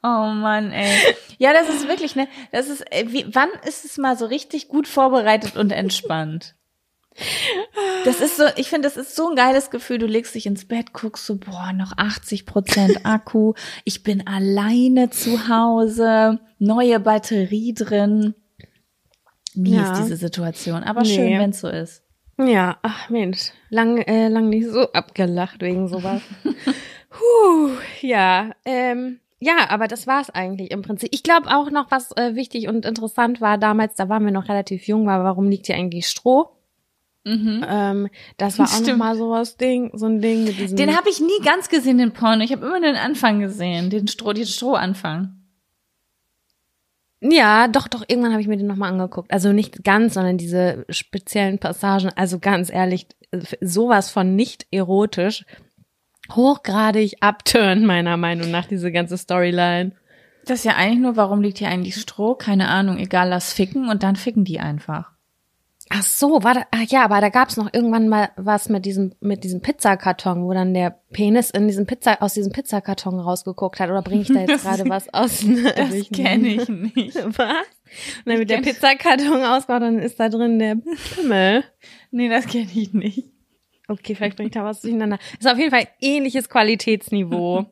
Oh Mann, ey. Ja, das ist wirklich, ne, das ist, äh, wie, wann ist es mal so richtig gut vorbereitet und entspannt? Das ist so, ich finde, das ist so ein geiles Gefühl. Du legst dich ins Bett, guckst so, boah, noch 80 Prozent Akku. Ich bin alleine zu Hause, neue Batterie drin. Mies Ja. diese Situation, aber Nee. schön, wenn's so ist. Ja, ach Mensch, lang, äh, lang nicht so abgelacht wegen sowas. Puh, ja, ähm, ja, aber das war's eigentlich im Prinzip. Ich glaube auch noch, was äh, wichtig und interessant war damals, da waren wir noch relativ jung, war, warum liegt hier eigentlich Stroh? Mhm. Ähm, das war auch noch Stimmt. mal so was Ding, so ein Ding mit diesem. Den habe ich nie ganz gesehen, den Porno. Ich habe immer den Anfang gesehen, den Stroh, den Strohanfang. Ja, doch, doch, irgendwann habe ich mir den nochmal angeguckt. Also nicht ganz, sondern diese speziellen Passagen. Also ganz ehrlich, sowas von nicht erotisch. Hochgradig abturn, meiner Meinung nach, diese ganze Storyline. Das ist ja eigentlich nur, warum liegt hier eigentlich Stroh? Keine Ahnung, egal, lass ficken und dann ficken die einfach. Ach so, war da, ach ja, aber da gab's noch irgendwann mal was mit diesem, mit diesem Pizzakarton, wo dann der Penis in diesem Pizza, aus diesem Pizzakarton rausgeguckt hat. Oder bringe ich da jetzt gerade was aus? Das kenne ich nicht. Was? Und dann wird der Pizzakarton ausgebaut, dann ist da drin der Pimmel. Nee, das kenne ich nicht. Okay, vielleicht bringe ich da was durcheinander. Ist auf jeden Fall ähnliches Qualitätsniveau.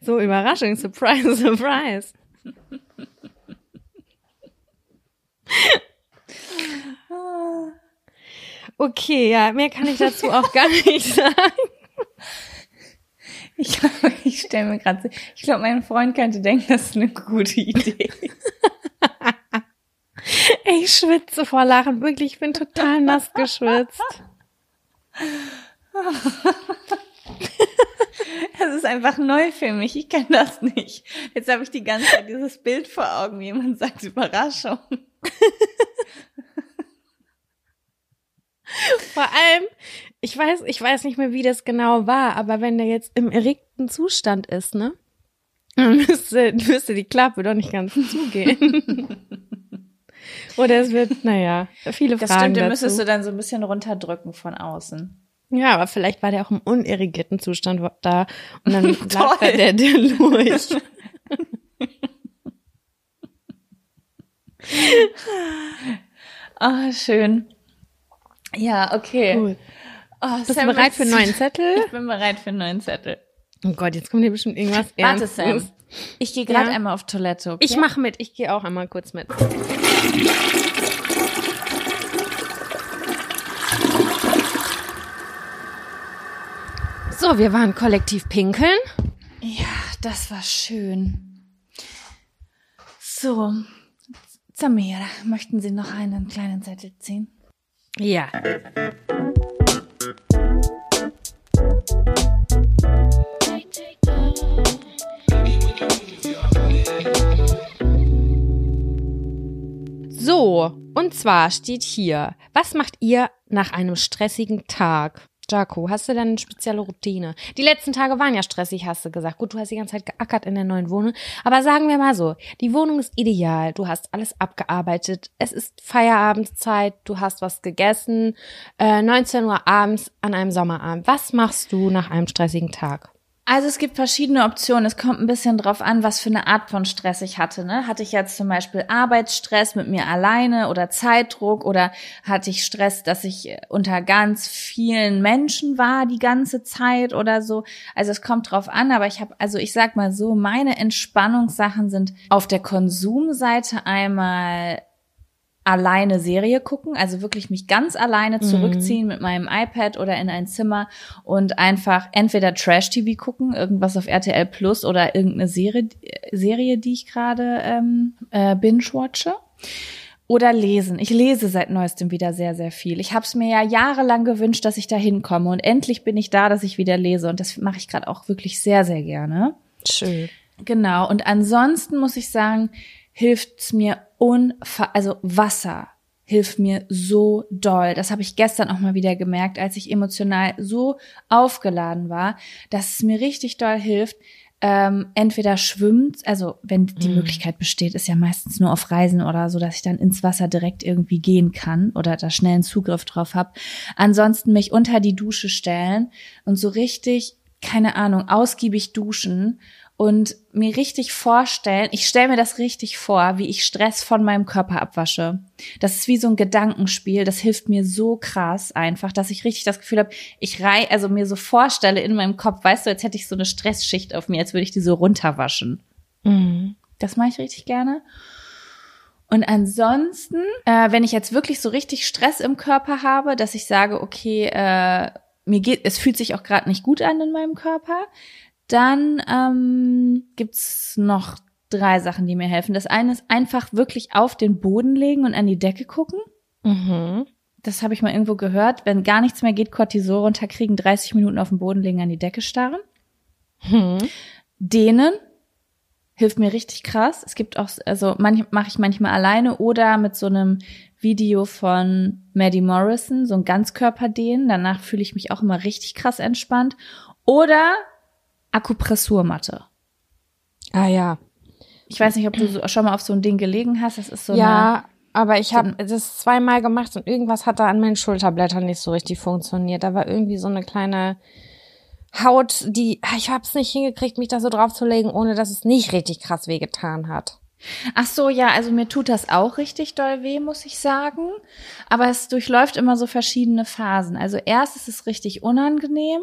so, Überraschung, Surprise, Surprise. Okay, ja, mehr kann ich dazu auch gar nicht sagen. Ich glaube, ich stelle mir gerade, ich glaube, mein Freund könnte denken, das ist eine gute Idee. Ich schwitze vor Lachen, wirklich, ich bin total nass geschwitzt. Das ist einfach neu für mich. Ich kenne das nicht. Jetzt habe ich die ganze Zeit dieses Bild vor Augen, wie jemand sagt Überraschung. Vor allem, ich weiß, ich weiß nicht mehr, wie das genau war, aber wenn der jetzt im erregten Zustand ist, ne? Dann müsste, müsste die Klappe doch nicht ganz zugehen. Oder es wird, naja, viele Das Fragen stimmt, den müsstest du dann so ein bisschen runterdrücken von außen. Ja, aber vielleicht war der auch im unirrigierten Zustand da und dann lag der, der durch. Ah, schön. Ja, okay. Cool. Oh, Bist du Sam, bereit für einen neuen Zettel? Ich bin bereit für einen neuen Zettel. Oh Gott, jetzt kommt hier bestimmt irgendwas Warte, Ernstes. Sam. Ich gehe gerade Ja. einmal auf Toilette. Okay? Ich mache mit, ich gehe auch einmal kurz mit. So, wir waren kollektiv pinkeln. Ja, das war schön. So, Samira, möchten Sie noch einen kleinen Zettel ziehen? Ja. So, und zwar steht hier, was macht ihr nach einem stressigen Tag? Jaco, hast du denn eine spezielle Routine? Die letzten Tage waren ja stressig, hast du gesagt. Gut, du hast die ganze Zeit geackert in der neuen Wohnung. Aber sagen wir mal so, die Wohnung ist ideal. Du hast alles abgearbeitet. Es ist Feierabendzeit. Du hast was gegessen. Äh, 19 Uhr abends an einem Sommerabend. Was machst du nach einem stressigen Tag? Also es gibt verschiedene Optionen. Es kommt ein bisschen drauf an, was für eine Art von Stress ich hatte. Ne? Hatte ich jetzt zum Beispiel Arbeitsstress mit mir alleine oder Zeitdruck oder hatte ich Stress, dass ich äh, unter ganz vielen Menschen war die ganze Zeit oder so. Also es kommt drauf an, aber ich habe, also ich sag mal so, meine Entspannungssachen sind auf der Konsumseite einmal alleine Serie gucken, also wirklich mich ganz alleine zurückziehen mit meinem iPad oder in ein Zimmer und einfach entweder Trash-TV gucken, irgendwas auf RTL Plus oder irgendeine Serie, Serie die ich gerade ähm, äh, binge-watche. Oder lesen. Ich lese seit neuestem wieder sehr, sehr viel. Ich habe es mir ja jahrelang gewünscht, dass ich da hinkomme und endlich bin ich da, dass ich wieder lese und das mache ich gerade auch wirklich sehr, sehr gerne. Schön. Genau. Und ansonsten muss ich sagen, hilft's mir unfa also Wasser hilft mir so doll. Das habe ich gestern auch mal wieder gemerkt, als ich emotional so aufgeladen war, dass es mir richtig doll hilft. Ähm, entweder schwimmt, also wenn die Möglichkeit besteht, ist ja meistens nur auf Reisen oder so, dass ich dann ins Wasser direkt irgendwie gehen kann oder da schnell einen Zugriff drauf habe. Ansonsten mich unter die Dusche stellen und so richtig, keine Ahnung, ausgiebig duschen und mir richtig vorstellen, ich stelle mir das richtig vor, wie ich Stress von meinem Körper abwasche. Das ist wie so ein Gedankenspiel, das hilft mir so krass einfach, dass ich richtig das Gefühl habe, ich rei, also mir so vorstelle in meinem Kopf, weißt du, als hätte ich so eine Stressschicht auf mir, als würde ich die so runterwaschen. Mhm. Das mache ich richtig gerne. Und ansonsten, äh, wenn ich jetzt wirklich so richtig Stress im Körper habe, dass ich sage, okay, äh, mir geht, es fühlt sich auch gerade nicht gut an in meinem Körper, dann ähm, gibt's noch drei Sachen, die mir helfen. Das eine ist einfach wirklich auf den Boden legen und an die Decke gucken. Mhm. Das habe ich mal irgendwo gehört. Wenn gar nichts mehr geht, Cortisol runterkriegen, 30 Minuten auf den Boden legen, an die Decke starren. Mhm. Dehnen hilft mir richtig krass. Es gibt auch, also manch, mache ich manchmal alleine oder mit so einem Video von Maddie Morrison, so ein Ganzkörperdehnen. Danach fühle ich mich auch immer richtig krass entspannt. Oder Akupressurmatte. Ah ja. Ich weiß nicht, ob du so, schon mal auf so ein Ding gelegen hast. Das ist so eine, ja, aber ich habe das zweimal gemacht und irgendwas hat da an meinen Schulterblättern nicht so richtig funktioniert. Da war irgendwie so eine kleine Haut, die ich habe es nicht hingekriegt, mich da so draufzulegen, ohne dass es nicht richtig krass wehgetan hat. Ach so, ja, also mir tut das auch richtig doll weh, muss ich sagen. Aber es durchläuft immer so verschiedene Phasen. Also erst ist es richtig unangenehm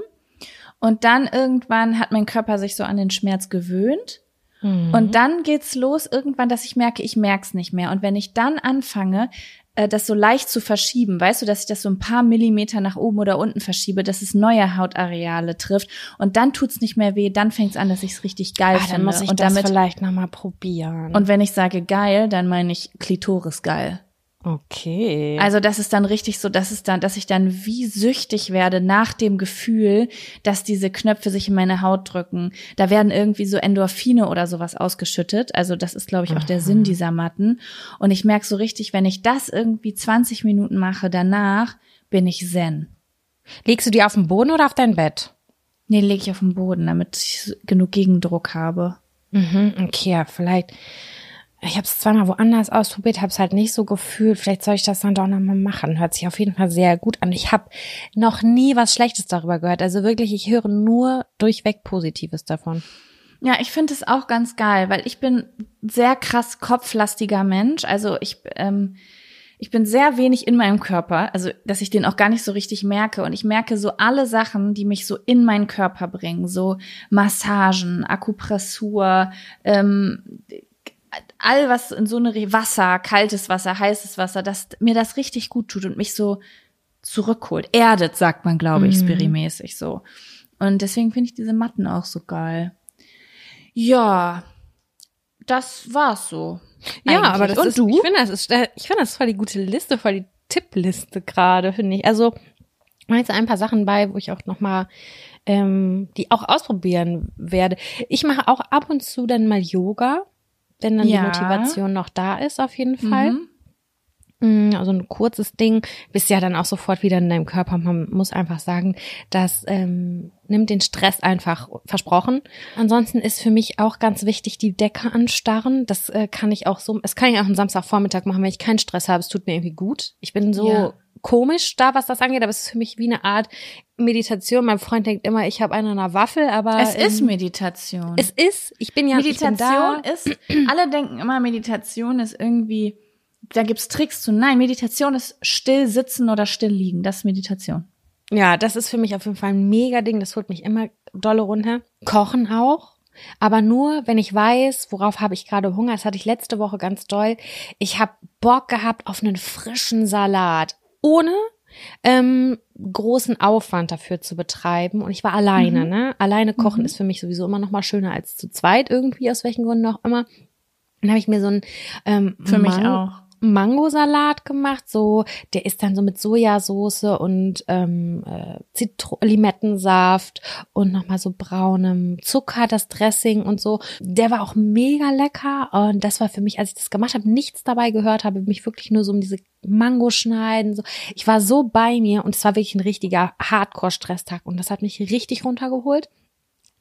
und dann irgendwann hat mein Körper sich so an den Schmerz gewöhnt. Und dann geht's los irgendwann, dass ich merke, ich merk's nicht mehr. Und wenn ich dann anfange, äh, das so leicht zu verschieben, weißt du, dass ich das so ein paar Millimeter nach oben oder unten verschiebe, dass es neue Hautareale trifft und dann tut's nicht mehr weh, dann fängt's an, dass ich's richtig geil Ah, finde. dann muss ich und das damit vielleicht nochmal probieren. und wenn ich sage geil, dann meine ich Klitoris geil. Okay. Also das ist dann richtig so, dass es dann, dass ich dann wie süchtig werde nach dem Gefühl, dass diese Knöpfe sich in meine Haut drücken. Da werden irgendwie so Endorphine oder sowas ausgeschüttet. Also das ist, glaube ich, auch der Sinn dieser Matten. Und ich merke so richtig, wenn ich das irgendwie 20 Minuten mache, danach bin ich zen. Legst du die auf den Boden oder auf dein Bett? Nee, lege ich auf den Boden, damit ich genug Gegendruck habe. Mhm, okay, ja, vielleicht. Ich habe es zweimal woanders ausprobiert, habe es halt nicht so gefühlt. Vielleicht soll ich das dann doch nochmal machen. Hört sich auf jeden Fall sehr gut an. Ich habe noch nie was Schlechtes darüber gehört. Also wirklich, ich höre nur durchweg Positives davon. Ja, ich finde es auch ganz geil, weil ich bin sehr krass kopflastiger Mensch. Also ich, ähm, ich bin sehr wenig in meinem Körper, also dass ich den auch gar nicht so richtig merke. Und ich merke so alle Sachen, die mich so in meinen Körper bringen, so Massagen, Akupressur, ähm, all was in so eine Re- Wasser, kaltes Wasser, heißes Wasser, dass mir das richtig gut tut und mich so zurückholt. Erdet, sagt man, glaube ich, spirimäßig so. Und deswegen finde ich diese Matten auch so geil. Ja, das war's so. Ja, Eigentlich. aber das Und ist, du? ich finde, das ist, äh, ich finde, das ist voll die gute Liste, voll die Tippliste gerade, finde ich. Also, da jetzt ein paar Sachen bei, wo ich auch noch mal ähm, die auch ausprobieren werde. Ich mache auch ab und zu dann mal Yoga, wenn dann Ja. die Motivation noch da ist, auf jeden Fall. Mhm. Mm, Also ein kurzes Ding, bist ja dann auch sofort wieder in deinem Körper. Man muss einfach sagen, das ähm, nimmt den Stress einfach versprochen. Ansonsten ist für mich auch ganz wichtig die Decke anstarren. Das äh, kann ich auch so, es kann ich auch am Samstagvormittag machen, wenn ich keinen Stress habe. Es tut mir irgendwie gut. Ich bin so Ja. Komisch da, was das angeht, aber es ist für mich wie eine Art Meditation. Mein Freund denkt immer, ich habe eine in einer Waffel, aber Es ist ähm, Meditation. es ist, ich bin ja Meditation bin ist, alle denken immer, Meditation ist irgendwie, da gibt's Tricks zu. Nein, Meditation ist still sitzen oder still liegen. Das ist Meditation. Ja, das ist für mich auf jeden Fall ein mega Ding. Das holt mich immer dolle runter. Kochen auch. Aber nur, wenn ich weiß, worauf habe ich gerade Hunger. Das hatte ich letzte Woche ganz doll. Ich habe Bock gehabt auf einen frischen Salat. Ohne ähm, großen Aufwand dafür zu betreiben. Und ich war alleine, Mhm. ne? Alleine kochen Mhm. ist für mich sowieso immer noch mal schöner als zu zweit irgendwie, aus welchen Gründen auch immer. Dann habe ich mir so ein ähm, Für mich Mang- auch. Mangosalat gemacht, so der ist dann so mit Sojasauce und ähm, äh, Zitro Limettensaft und nochmal so braunem Zucker, das Dressing und so. Der war auch mega lecker und das war für mich, als ich das gemacht habe, nichts dabei gehört habe, mich wirklich nur so um diese Mango schneiden. So. Ich war so bei mir und es war wirklich ein richtiger Hardcore-Stresstag und das hat mich richtig runtergeholt.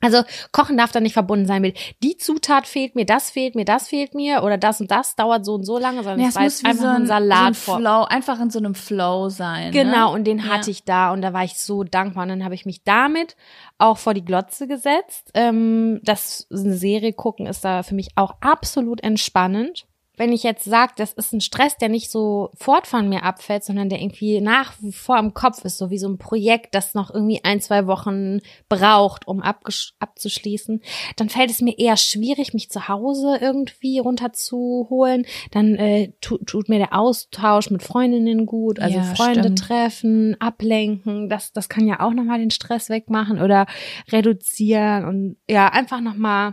Also Kochen darf da nicht verbunden sein mit die Zutat fehlt mir, das fehlt mir, das fehlt mir oder das und das dauert so und so lange, sondern Ja, es muss einfach so ein, Salat so ein. Flow, einfach in so einem Flow sein. Genau, ne? und den Ja. hatte ich da und da war ich so dankbar. Und dann habe ich mich damit auch vor die Glotze gesetzt. Ähm, das eine Serie gucken ist da für mich auch absolut entspannend. Wenn ich jetzt sage, das ist ein Stress, der nicht so fort von mir abfällt, sondern der irgendwie nach wie vor im Kopf ist, so wie so ein Projekt, das noch irgendwie ein, zwei Wochen braucht, um abzuschließen, dann fällt es mir eher schwierig, mich zu Hause irgendwie runterzuholen. Dann äh, tut, tut mir der Austausch mit Freundinnen gut, also Ja, Freunde stimmt. treffen, ablenken, das, das kann ja auch nochmal den Stress wegmachen oder reduzieren und ja, einfach nochmal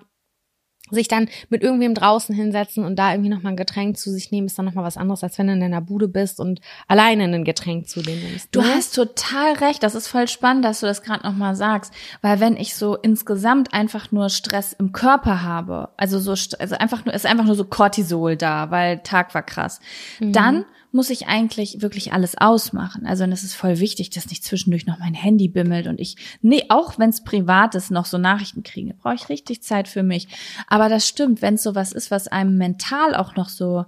sich dann mit irgendwem draußen hinsetzen und da irgendwie nochmal ein Getränk zu sich nehmen, ist dann nochmal was anderes, als wenn du in deiner Bude bist und alleine ein Getränk zu dir nimmst. Du ne? hast total recht. Das ist voll spannend, dass du das gerade nochmal sagst. Weil wenn ich so insgesamt einfach nur Stress im Körper habe, also so, also einfach nur, ist einfach nur so Cortisol da, weil Tag war krass, dann muss ich eigentlich wirklich alles ausmachen. Also und es ist voll wichtig, dass nicht zwischendurch noch mein Handy bimmelt und ich, nee, auch wenn es privat ist, noch so Nachrichten kriege, brauche ich richtig Zeit für mich. Aber das stimmt, wenn es sowas ist, was einem mental auch noch so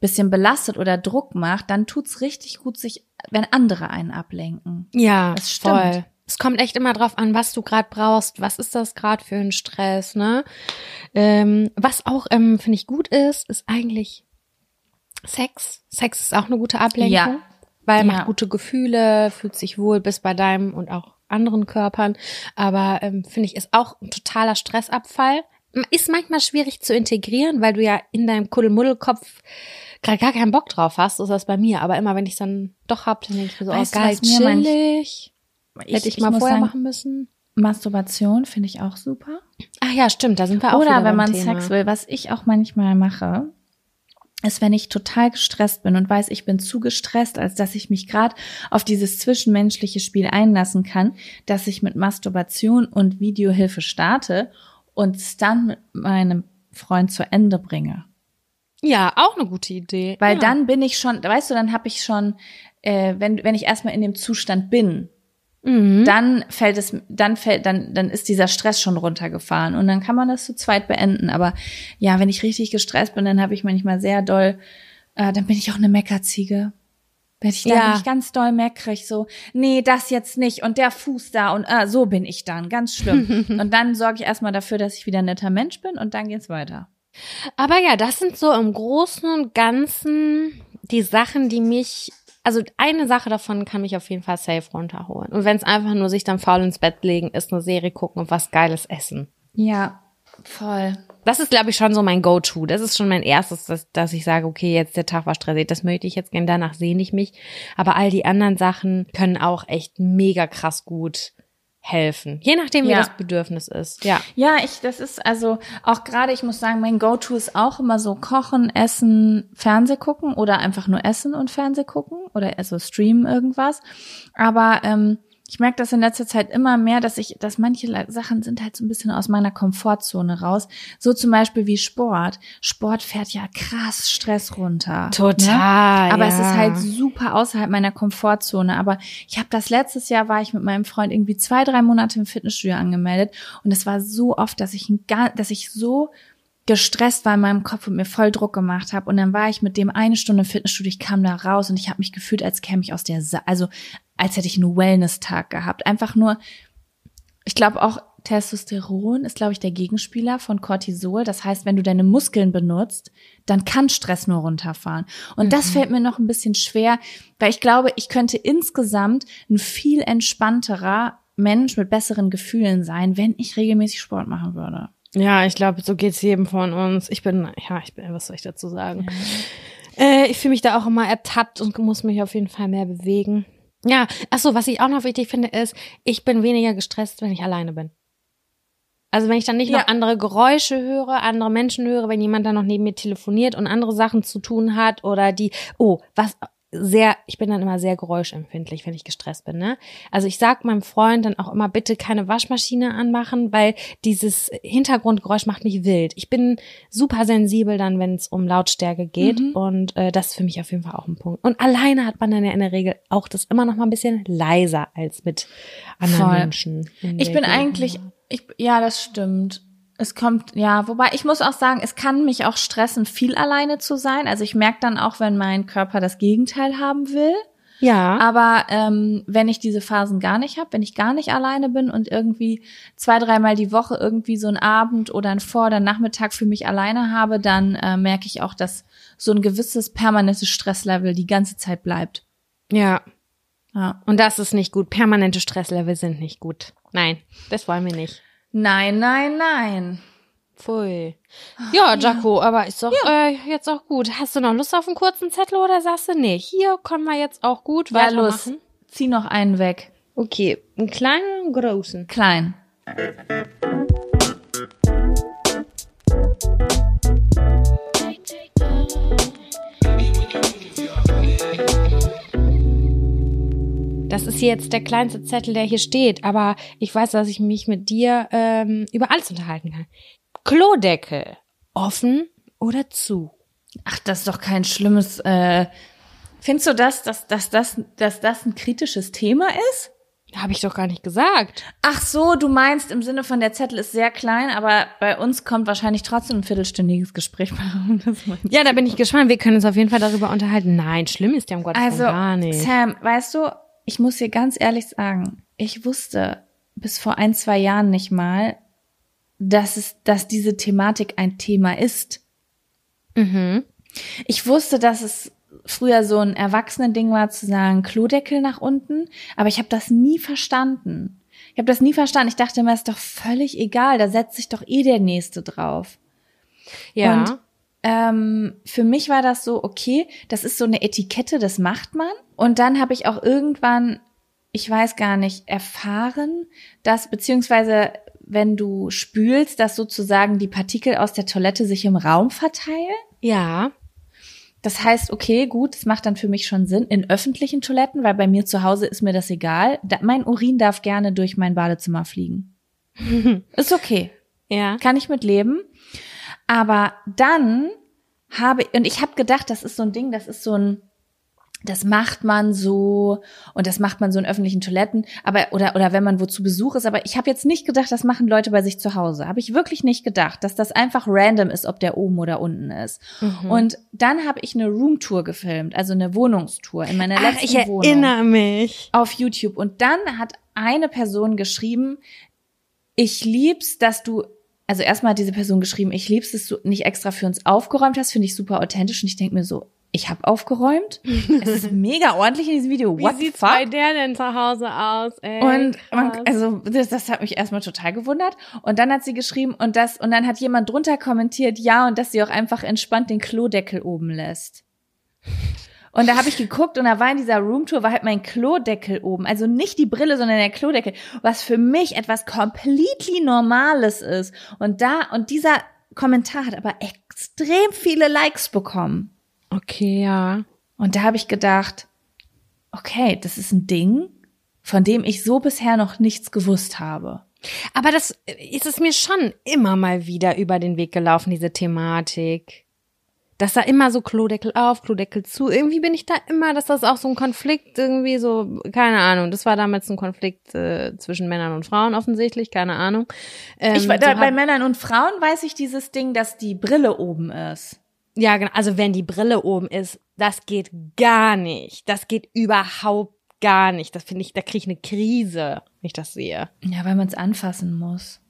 bisschen belastet oder Druck macht, dann tut's richtig gut, sich, wenn andere einen ablenken. Ja, Das stimmt. voll. Es kommt echt immer drauf an, was du gerade brauchst, was ist das gerade für ein Stress, ne? Ähm, was auch, ähm, finde ich, gut ist, ist eigentlich Sex. Sex ist auch eine gute Ablenkung, Ja. weil Ja. macht gute Gefühle, fühlt sich wohl bis bei deinem und auch anderen Körpern. Aber ähm, finde ich, ist auch ein totaler Stressabfall. Ist manchmal schwierig zu integrieren, weil du ja in deinem Kuddelmuddelkopf gerade gar keinen Bock drauf hast, so ist das bei mir. Aber immer wenn ich dann doch hab, dann denke ich mir so, Weißt oh geil, chillig. Hätte ich, mal muss vorher sagen, machen müssen. Masturbation finde ich auch super. Ach ja, stimmt, da sind wir auch Oder wenn man Thema. Sex will, was ich auch manchmal mache, ist, wenn ich total gestresst bin und weiß, ich bin zu gestresst, als dass ich mich gerade auf dieses zwischenmenschliche Spiel einlassen kann, dass ich mit Masturbation und Videohilfe starte und es dann mit meinem Freund zu Ende bringe. Ja, auch eine gute Idee. Weil ja. dann bin ich schon, weißt du, dann habe ich schon, äh, wenn, wenn ich erstmal in dem Zustand bin, Mhm. dann fällt es, dann fällt, dann, dann ist dieser Stress schon runtergefahren und dann kann man das zu zweit beenden. Aber ja, wenn ich richtig gestresst bin, dann habe ich manchmal sehr doll, äh, dann bin ich auch eine Meckerziege. Wenn ich da Ja. bin ich ganz doll meckrig, so, nee, das jetzt nicht und der Fuß da und äh, so bin ich dann, ganz schlimm. und dann sorge ich erstmal dafür, dass ich wieder ein netter Mensch bin und dann geht's weiter. Aber ja, das sind so im Großen und Ganzen die Sachen, die mich, also eine Sache davon kann mich auf jeden Fall safe runterholen. Und wenn es einfach nur sich dann faul ins Bett legen ist, eine Serie gucken und was Geiles essen. Ja, voll. Das ist, glaube ich, schon so mein Go-To. Das ist schon mein erstes, dass, dass ich sage, okay, jetzt der Tag war stressig, das möchte ich jetzt gerne, danach sehne ich mich. Aber all die anderen Sachen können auch echt mega krass gut helfen. Je nachdem, wie Ja. das Bedürfnis ist. Ja. Ja, ich, das ist also auch gerade, ich muss sagen, mein Go-To ist auch immer so kochen, essen, Fernseh gucken oder einfach nur essen und Fernseh gucken oder also streamen irgendwas. Aber ähm, ich merke das in letzter Zeit immer mehr, dass ich, dass manche Sachen sind halt so ein bisschen aus meiner Komfortzone raus. So zum Beispiel wie Sport. Sport fährt ja krass Stress runter. Total, Ne? Aber es ja. ist halt super außerhalb meiner Komfortzone. Aber ich habe das letztes Jahr war ich mit meinem Freund irgendwie zwei, drei Monate im Fitnessstudio angemeldet und es war so oft, dass ich ein, dass ich so gestresst war in meinem Kopf und mir voll Druck gemacht habe und dann war ich mit dem eine Stunde Fitnessstudio, ich kam da raus und ich habe mich gefühlt, als käme ich aus der, Sa also als hätte ich einen Wellness-Tag gehabt. Einfach nur, ich glaube auch Testosteron ist, glaube ich, der Gegenspieler von Cortisol. Das heißt, wenn du deine Muskeln benutzt, dann kann Stress nur runterfahren. Und das fällt mir noch ein bisschen schwer, weil ich glaube, ich könnte insgesamt ein viel entspannterer Mensch mit besseren Gefühlen sein, wenn ich regelmäßig Sport machen würde. Ja, ich glaube, so geht's jedem von uns. Ich bin, ja, ich bin, was soll ich dazu sagen? Äh, ich fühle mich da auch immer ertappt und muss mich auf jeden Fall mehr bewegen. Ja, ach so, was ich auch noch wichtig finde, ist, ich bin weniger gestresst, wenn ich alleine bin. Also wenn ich dann nicht Ja. noch andere Geräusche höre, andere Menschen höre, wenn jemand dann noch neben mir telefoniert und andere Sachen zu tun hat oder die, oh, was sehr, ich bin dann immer sehr geräuschempfindlich, wenn ich gestresst bin, ne? Also ich sag meinem Freund dann auch immer, bitte keine Waschmaschine anmachen, weil dieses Hintergrundgeräusch macht mich wild. Ich bin super sensibel dann, wenn es um Lautstärke geht und äh, das ist für mich auf jeden Fall auch ein Punkt. Und alleine hat man dann ja in der Regel auch das immer noch mal ein bisschen leiser als mit anderen Voll. Menschen. Ich bin Gegend. eigentlich, ich, ja, das stimmt. Es kommt, ja, wobei ich muss auch sagen, es kann mich auch stressen, viel alleine zu sein. Also ich merke dann auch, wenn mein Körper das Gegenteil haben will. ja. Aber ähm, wenn ich diese Phasen gar nicht habe, wenn ich gar nicht alleine bin und irgendwie zwei, dreimal die Woche irgendwie so einen Abend oder einen Vor- oder Nachmittag für mich alleine habe, dann äh, merke ich auch, dass so ein gewisses permanentes Stresslevel die ganze Zeit bleibt. Ja. Ja. Und das ist nicht gut. Permanente Stresslevel sind nicht gut. Nein, das wollen wir nicht. Nein, nein, nein. Pfui. Ja, Jaco, aber ist doch äh, jetzt auch gut. Hast du noch Lust auf einen kurzen Zettel oder sagst du nee? Hier können wir jetzt auch gut Ja, los. Zieh noch einen weg. Okay, einen kleinen und einen großen. Klein. Das ist jetzt der kleinste Zettel, der hier steht, aber ich weiß, dass ich mich mit dir ähm, über alles unterhalten kann. Klodeckel, offen oder zu? Ach, das ist doch kein schlimmes. Äh, findest du das, dass, dass, dass, dass das ein kritisches Thema ist? Habe ich doch gar nicht gesagt. Ach so, du meinst im Sinne von der Zettel ist sehr klein, aber bei uns kommt wahrscheinlich trotzdem ein viertelstündiges Gespräch. Ja, da bin ich gespannt. Wir können uns auf jeden Fall darüber unterhalten. Nein, schlimm ist ja um Gottes Also, Willen gar nicht. Sam, weißt du, ich muss dir ganz ehrlich sagen, ich wusste bis vor ein, zwei Jahren nicht mal, dass es, dass diese Thematik ein Thema ist. Mhm. Ich wusste, dass es früher so ein Erwachsenending war, zu sagen, Klodeckel nach unten, aber ich habe das nie verstanden. Ich habe das nie verstanden. Ich dachte mir, ist doch völlig egal, da setzt sich doch eh der Nächste drauf. Ja. Und ähm, für mich war das so, okay, das ist so eine Etikette, das macht man. Und dann habe ich auch irgendwann, ich weiß gar nicht, erfahren, dass beziehungsweise wenn du spülst, dass sozusagen die Partikel aus der Toilette sich im Raum verteilen. Ja. Das heißt, okay, gut, das macht dann für mich schon Sinn in öffentlichen Toiletten, weil bei mir zu Hause ist mir das egal. Da, mein Urin darf gerne durch mein Badezimmer fliegen. ist okay. Ja. Kann ich mit leben. Aber dann habe, und ich habe gedacht, das ist so ein Ding, das ist so ein, das macht man so und das macht man so in öffentlichen Toiletten, aber oder oder wenn man wo zu Besuch ist, aber ich habe jetzt nicht gedacht, das machen Leute bei sich zu Hause. Habe ich wirklich nicht gedacht, dass das einfach random ist, ob der oben oder unten ist. Mhm. Und dann habe ich eine Roomtour gefilmt, also eine Wohnungstour in meiner Ach, letzten ich Wohnung erinnere mich. auf YouTube und dann hat eine Person geschrieben, ich lieb's, dass du also erstmal hat diese Person geschrieben, ich lieb's, dass du nicht extra für uns aufgeräumt hast, finde ich super authentisch und ich denke mir so, ich habe aufgeräumt. es ist mega ordentlich in diesem Video. What Wie the sieht's fuck? bei der denn zu Hause aus, ey? Und man, also das, das hat mich erstmal total gewundert. Und dann hat sie geschrieben und das und dann hat jemand drunter kommentiert, ja und dass sie auch einfach entspannt den Klodeckel oben lässt. Und da habe ich geguckt und da war in dieser Roomtour war halt mein Klodeckel oben, also nicht die Brille, sondern der Klodeckel, was für mich etwas completely Normales ist. Und da und dieser Kommentar hat aber extrem viele Likes bekommen. okay, ja. Und da habe ich gedacht, okay, das ist ein Ding, von dem ich so bisher noch nichts gewusst habe. Aber das ist es mir schon immer mal wieder über den Weg gelaufen, diese Thematik. Dass da immer so Klodeckel auf, Klodeckel zu. Irgendwie bin ich da immer, dass das auch so ein Konflikt irgendwie so, keine Ahnung. Das war damals ein Konflikt äh, zwischen Männern und Frauen offensichtlich, keine Ahnung. Ähm, ich, da, so bei Männern und Frauen weiß ich dieses Ding, dass die Brille oben ist. Ja, genau. Also wenn die Brille oben ist, das geht gar nicht. Das geht überhaupt gar nicht. Das finde ich, da kriege ich eine Krise, wenn ich das sehe. Ja, weil man es anfassen muss.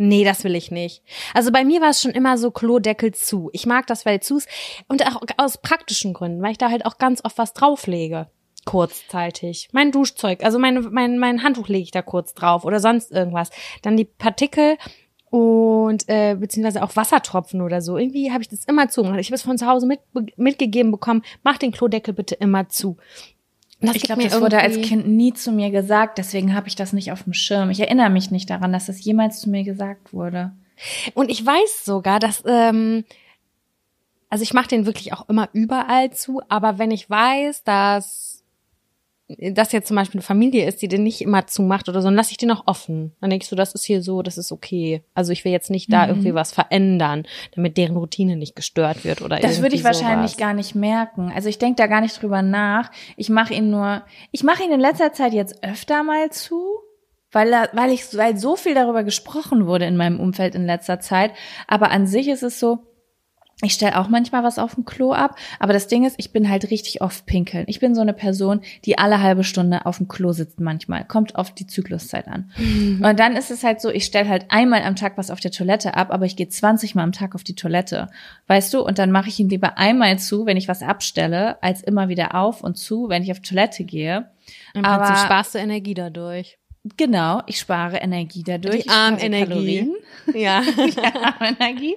Nee, das will ich nicht. Also bei mir war es schon immer so Klodeckel zu. Ich mag das, weil zu. Und auch aus praktischen Gründen, weil ich da halt auch ganz oft was drauflege. Kurzzeitig. Mein Duschzeug, also mein, mein, mein Handtuch lege ich da kurz drauf oder sonst irgendwas. Dann die Partikel und äh, beziehungsweise auch Wassertropfen oder so. Irgendwie habe ich das immer zugemacht. Ich habe es von zu Hause mit, mitgegeben bekommen. Mach den Klodeckel bitte immer zu. Das Ich glaube, das wurde als irgendwie- Kind nie zu mir gesagt, deswegen habe ich das nicht auf dem Schirm. Ich erinnere mich nicht daran, dass das jemals zu mir gesagt wurde. Und ich weiß sogar, dass, ähm, also ich mache den wirklich auch immer überall zu, aber wenn ich weiß, dass das jetzt zum Beispiel eine Familie ist, die den nicht immer zumacht oder so, dann lasse ich den auch offen. Dann denke ich so, das ist hier so, das ist okay. Also ich will jetzt nicht da irgendwie was verändern, damit deren Routine nicht gestört wird oder Das würde ich irgendwie wahrscheinlich sowas. gar nicht merken. Also ich denke da gar nicht drüber nach. Ich mache ihn nur, ich mache ihn in letzter Zeit jetzt öfter mal zu, weil, weil ich, weil so viel darüber gesprochen wurde in meinem Umfeld in letzter Zeit. Aber an sich ist es so, ich stelle auch manchmal was auf dem Klo ab, aber das Ding ist, ich bin halt richtig oft pinkeln. Ich bin so eine Person, die alle halbe Stunde auf dem Klo sitzt manchmal. Kommt auf die Zykluszeit an. Und dann ist es halt so, ich stelle halt einmal am Tag was auf der Toilette ab, aber ich gehe 20 Mal am Tag auf die Toilette. Weißt du? Und dann mache ich ihn lieber einmal zu, wenn ich was abstelle, als immer wieder auf und zu, wenn ich auf Toilette gehe. Im Prinzip aber- sparst du Energie dadurch. Genau, ich spare Energie dadurch. Die Armenergie. Ja. ja, Energie.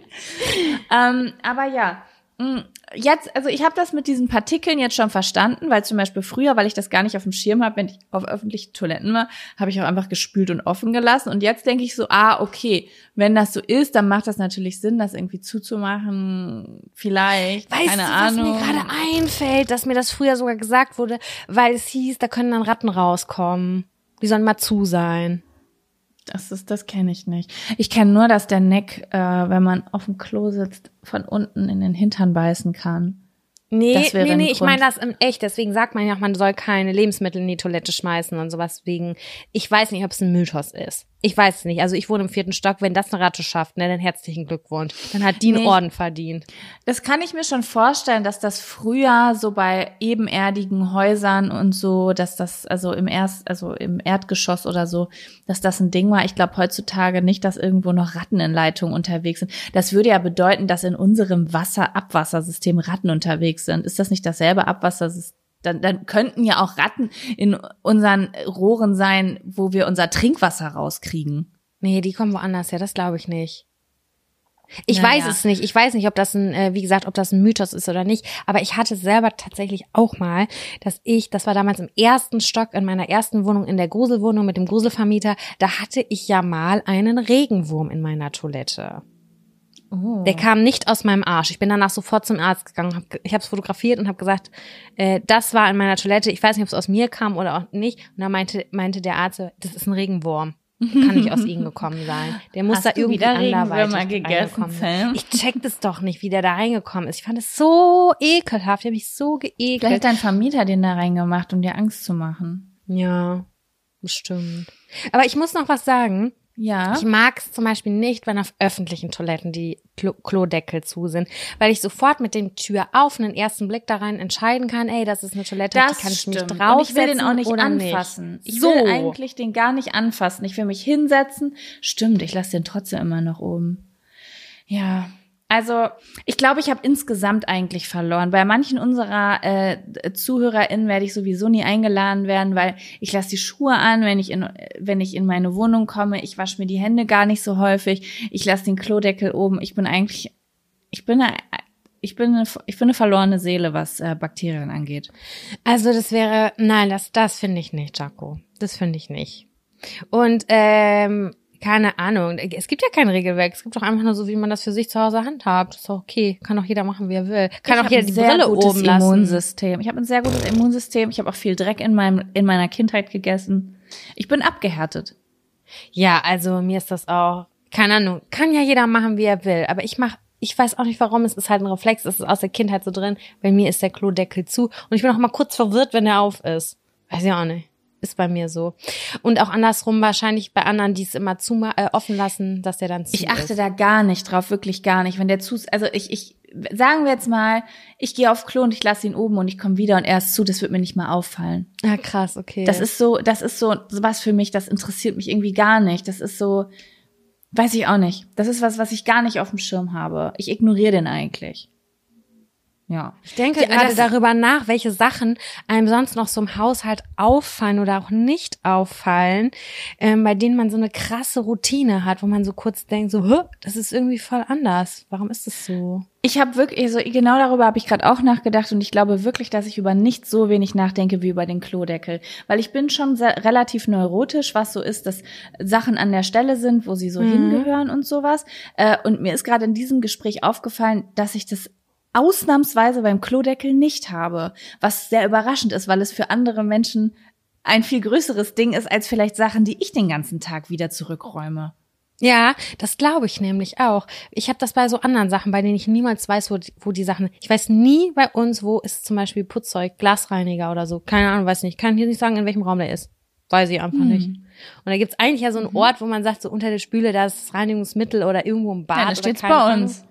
ähm, aber ja, mh, jetzt, also ich habe das mit diesen Partikeln jetzt schon verstanden, weil zum Beispiel früher, weil ich das gar nicht auf dem Schirm habe, wenn ich auf öffentlichen Toiletten war, habe ich auch einfach gespült und offen gelassen. Und jetzt denke ich so, ah, okay, wenn das so ist, dann macht das natürlich Sinn, das irgendwie zuzumachen. Vielleicht, Weißt keine du, Ahnung. was mir gerade einfällt, dass mir das früher sogar gesagt wurde, weil es hieß, da können dann Ratten rauskommen. Die sollen mal zu sein. Das ist, das kenne ich nicht. Ich kenne nur, dass der Neck, äh, wenn man auf dem Klo sitzt, von unten in den Hintern beißen kann. Nee, nee, nee, ich meine das in echt. Deswegen sagt man ja auch, man soll keine Lebensmittel in die Toilette schmeißen und sowas wegen. Ich weiß nicht, ob es ein Mythos ist. Ich weiß es nicht. Also ich wohne im vierten Stock. Wenn das eine Ratte schafft, ne, dann herzlichen Glückwunsch. Dann hat die einen Nee. Orden verdient. Das kann ich mir schon vorstellen, dass das früher so bei ebenerdigen Häusern und so, dass das also im Erst, also im Erdgeschoss oder so, dass das ein Ding war. Ich glaube heutzutage nicht, dass irgendwo noch Ratten in Leitungen unterwegs sind. Das würde ja bedeuten, dass in unserem Wasserabwassersystem Ratten unterwegs sind. Ist das nicht dasselbe Abwassersystem? Dann, dann könnten ja auch Ratten in unseren Rohren sein, wo wir unser Trinkwasser rauskriegen. Nee, die kommen woanders her. Das glaube ich nicht. Ich Ja, weiß ja. es nicht. Ich weiß nicht, ob das ein, äh, wie gesagt, ob das ein Mythos ist oder nicht. Aber ich hatte selber tatsächlich auch mal, dass ich, das war damals im ersten Stock in meiner ersten Wohnung in der Gruselwohnung mit dem Gruselvermieter, da hatte ich ja mal einen Regenwurm in meiner Toilette. Oh. Der kam nicht aus meinem Arsch. Ich bin danach sofort zum Arzt gegangen. Hab, ich habe es fotografiert und habe gesagt, äh, das war in meiner Toilette. Ich weiß nicht, ob es aus mir kam oder auch nicht. Und dann meinte, meinte der Arzt, das ist ein Regenwurm. Kann nicht aus ihnen gekommen sein. Der muss Hast da irgendwie wieder anderweitig gegessen. Sam? Ich check das doch nicht, wie der da reingekommen ist. Ich fand es so ekelhaft. Ich habe mich so Vielleicht geekelt. hat dein Vermieter den da reingemacht, um dir Angst zu machen. Ja, bestimmt. Aber ich muss noch was sagen. Ja. Ich mag es zum Beispiel nicht, wenn auf öffentlichen Toiletten die Klo Klodeckel zu sind, weil ich sofort mit dem Tür auf einen ersten Blick da rein entscheiden kann, ey, das ist eine Toilette, Das die kann ich Und draufsetzen ich will den auch nicht anfassen. Nicht. Ich so. will eigentlich den gar nicht anfassen. Ich will mich hinsetzen. Stimmt, ich lasse den trotzdem immer noch oben. Ja. Also, ich glaube, ich habe insgesamt eigentlich verloren. Bei manchen unserer äh, ZuhörerInnen werde ich sowieso nie eingeladen werden, weil ich lasse die Schuhe an, wenn ich in wenn ich in meine Wohnung komme. Ich wasche mir die Hände gar nicht so häufig. Ich lasse den Klodeckel oben. Ich bin eigentlich, ich bin eine, ich bin ich bin eine verlorene Seele, was äh, Bakterien angeht. Also das wäre, nein, das, das finde ich nicht, Jaco. Das finde ich nicht. Und ähm, keine Ahnung, es gibt ja kein Regelwerk. Es gibt doch einfach nur so, wie man das für sich zu Hause handhabt. Ist doch okay. Kann doch jeder machen, wie er will. Kann Ich auch jeder die Brille oben lassen. Immunsystem. Ich habe ein sehr gutes Immunsystem. Ich habe auch viel Dreck in meinem in meiner Kindheit gegessen. Ich bin abgehärtet. Ja, also mir ist das auch, keine Ahnung, kann ja jeder machen, wie er will. Aber ich mach, ich weiß auch nicht warum, es ist halt ein Reflex, es ist aus der Kindheit so drin. Bei mir ist der Klodeckel zu. Und ich bin auch mal kurz verwirrt, wenn er auf ist. Weiß ich auch nicht. Ist bei mir so. Und auch andersrum wahrscheinlich bei anderen, die es immer zu äh, offen lassen, dass der dann zu Ich achte ist. da gar nicht drauf, wirklich gar nicht. Wenn der zu, also ich, ich, sagen wir jetzt mal, ich gehe auf Klo und ich lasse ihn oben und ich komme wieder und er ist zu, das wird mir nicht mal auffallen. Ja, krass, okay. Das ist so, das ist so was für mich, das interessiert mich irgendwie gar nicht. Das ist so, weiß ich auch nicht. Das ist was, was ich gar nicht auf dem Schirm habe. Ich ignoriere den eigentlich. Ja. Ich denke Ja, gerade darüber nach, welche Sachen einem sonst noch so im Haushalt auffallen oder auch nicht auffallen, ähm, bei denen man so eine krasse Routine hat, wo man so kurz denkt, so, "Hä, das ist irgendwie voll anders. Warum ist das so? Ich habe wirklich, also genau darüber habe ich gerade auch nachgedacht und ich glaube wirklich, dass ich über nichts so wenig nachdenke wie über den Klodeckel, weil ich bin schon sehr, relativ neurotisch, was so ist, dass Sachen an der Stelle sind, wo sie so hingehören und sowas. Äh, und mir ist gerade in diesem Gespräch aufgefallen, dass ich das ausnahmsweise beim Klodeckel nicht habe, was sehr überraschend ist, weil es für andere Menschen ein viel größeres Ding ist als vielleicht Sachen, die ich den ganzen Tag wieder zurückräume. Ja, das glaube ich nämlich auch. Ich habe das bei so anderen Sachen, bei denen ich niemals weiß, wo die, wo die Sachen. Ich weiß nie bei uns, wo ist zum Beispiel Putzzeug, Glasreiniger oder so. Keine Ahnung, weiß nicht. Kann hier nicht sagen, in welchem Raum der ist. Weiß ich einfach nicht. Und da gibt's eigentlich ja so einen Ort, wo man sagt, so unter der Spüle, da ist das Reinigungsmittel oder irgendwo im Bad. Ja, da steht's bei uns.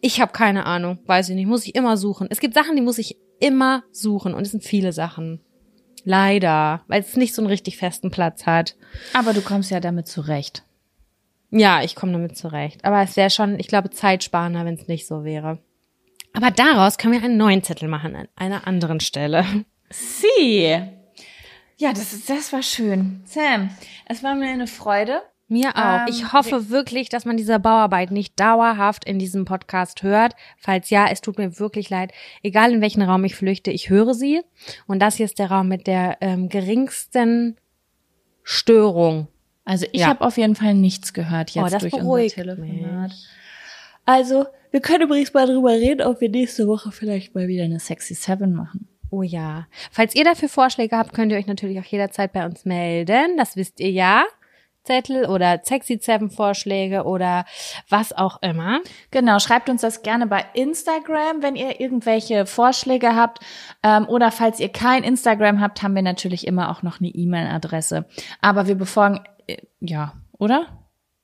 Ich habe keine Ahnung, weiß ich nicht. Muss ich immer suchen. Es gibt Sachen, die muss ich immer suchen. Und es sind viele Sachen. Leider, weil es nicht so einen richtig festen Platz hat. Aber du kommst ja damit zurecht. Ja, ich komme damit zurecht. Aber es wäre schon, ich glaube, zeitsparender, wenn es nicht so wäre. Aber daraus können wir einen neuen Zettel machen an einer anderen Stelle. Sie. Ja, das, ist, das war schön. Sam, es war mir eine Freude. Mir auch. Ähm, ich hoffe wirklich, dass man diese Bauarbeit nicht dauerhaft in diesem Podcast hört. Falls ja, es tut mir wirklich leid. Egal in welchen Raum ich flüchte, ich höre sie. Und das hier ist der Raum mit der ähm, geringsten Störung. Also ich Ja. habe auf jeden Fall nichts gehört jetzt Oh, das durch unser Telefonat. Also, wir können übrigens mal drüber reden, ob wir nächste Woche vielleicht mal wieder eine Sexy Seven machen. Oh ja. Falls ihr dafür Vorschläge habt, könnt ihr euch natürlich auch jederzeit bei uns melden. Das wisst ihr ja. Zettel oder Sexy Seven Vorschläge oder was auch immer. Genau, schreibt uns das gerne bei Instagram, wenn ihr irgendwelche Vorschläge habt. Ähm, oder falls ihr kein Instagram habt, haben wir natürlich immer auch noch eine E-Mail-Adresse. Aber wir befolgen, äh, ja, oder?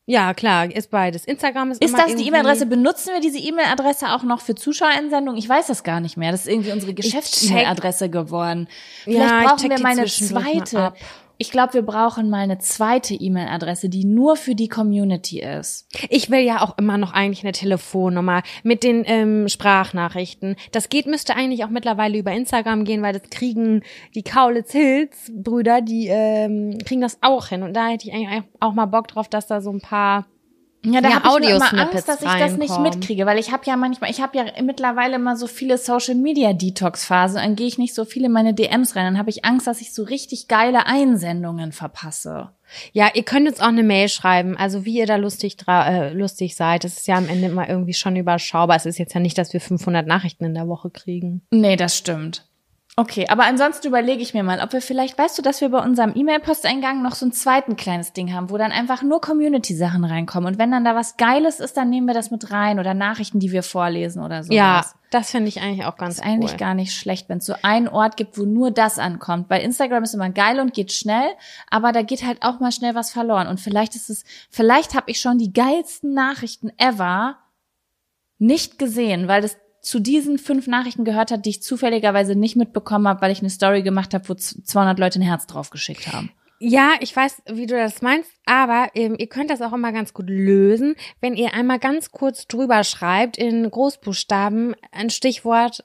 Ja, klar, ist beides. Instagram ist Ist das die E-Mail-Adresse? Benutzen wir diese E-Mail-Adresse auch noch für Zuschauerinsendungen? Ich weiß das gar nicht mehr. Das ist irgendwie unsere Geschäfts-E-Mail-Adresse geworden. Vielleicht Ja, brauchen wir die mal eine zwischendurch mal zweite. ab. Ich glaube, wir brauchen mal eine zweite E-Mail-Adresse, die nur für die Community ist. Ich will ja auch immer noch eigentlich eine Telefonnummer mit den ähm, Sprachnachrichten. Das geht, müsste eigentlich auch mittlerweile über Instagram gehen, weil das kriegen die Kaulitz Hills Brüder, die ähm, kriegen das auch hin. Und da hätte ich eigentlich auch mal Bock drauf, dass da so ein paar Ja, da Ja, habe ich immer Angst, dass ich das nicht mitkriege, weil ich habe ja manchmal, ich habe ja mittlerweile immer so viele Social Media Detox Phasen, dann gehe ich nicht so viel in meine DMs rein, dann habe ich Angst, dass ich so richtig geile Einsendungen verpasse. Ja, ihr könnt uns auch eine Mail schreiben, also wie ihr da lustig, äh, lustig seid. Das ist ja am Ende immer irgendwie schon überschaubar. Es ist jetzt ja nicht, dass wir 500 Nachrichten in der Woche kriegen. Nee, das stimmt. Okay, aber ansonsten überlege ich mir mal, ob wir vielleicht, weißt du, dass wir bei unserem E-Mail-Posteingang noch so ein zweiten kleines Ding haben, wo dann einfach nur Community-Sachen reinkommen. Und wenn dann da was Geiles ist, dann nehmen wir das mit rein oder Nachrichten, die wir vorlesen oder so. Ja, das finde ich eigentlich auch ganz ist eigentlich cool. gar nicht schlecht, wenn es so einen Ort gibt, wo nur das ankommt. Weil Instagram ist immer geil und geht schnell, aber da geht halt auch mal schnell was verloren. Und vielleicht ist es, vielleicht habe ich schon die geilsten Nachrichten ever nicht gesehen, weil das zu diesen fünf Nachrichten gehört hat, die ich zufälligerweise nicht mitbekommen habe, weil ich eine Story gemacht habe, wo z- 200 Leute ein Herz draufgeschickt haben. Ja, ich weiß, wie du das meinst, aber ähm, ihr könnt das auch immer ganz gut lösen, wenn ihr einmal ganz kurz drüber schreibt in Großbuchstaben ein Stichwort,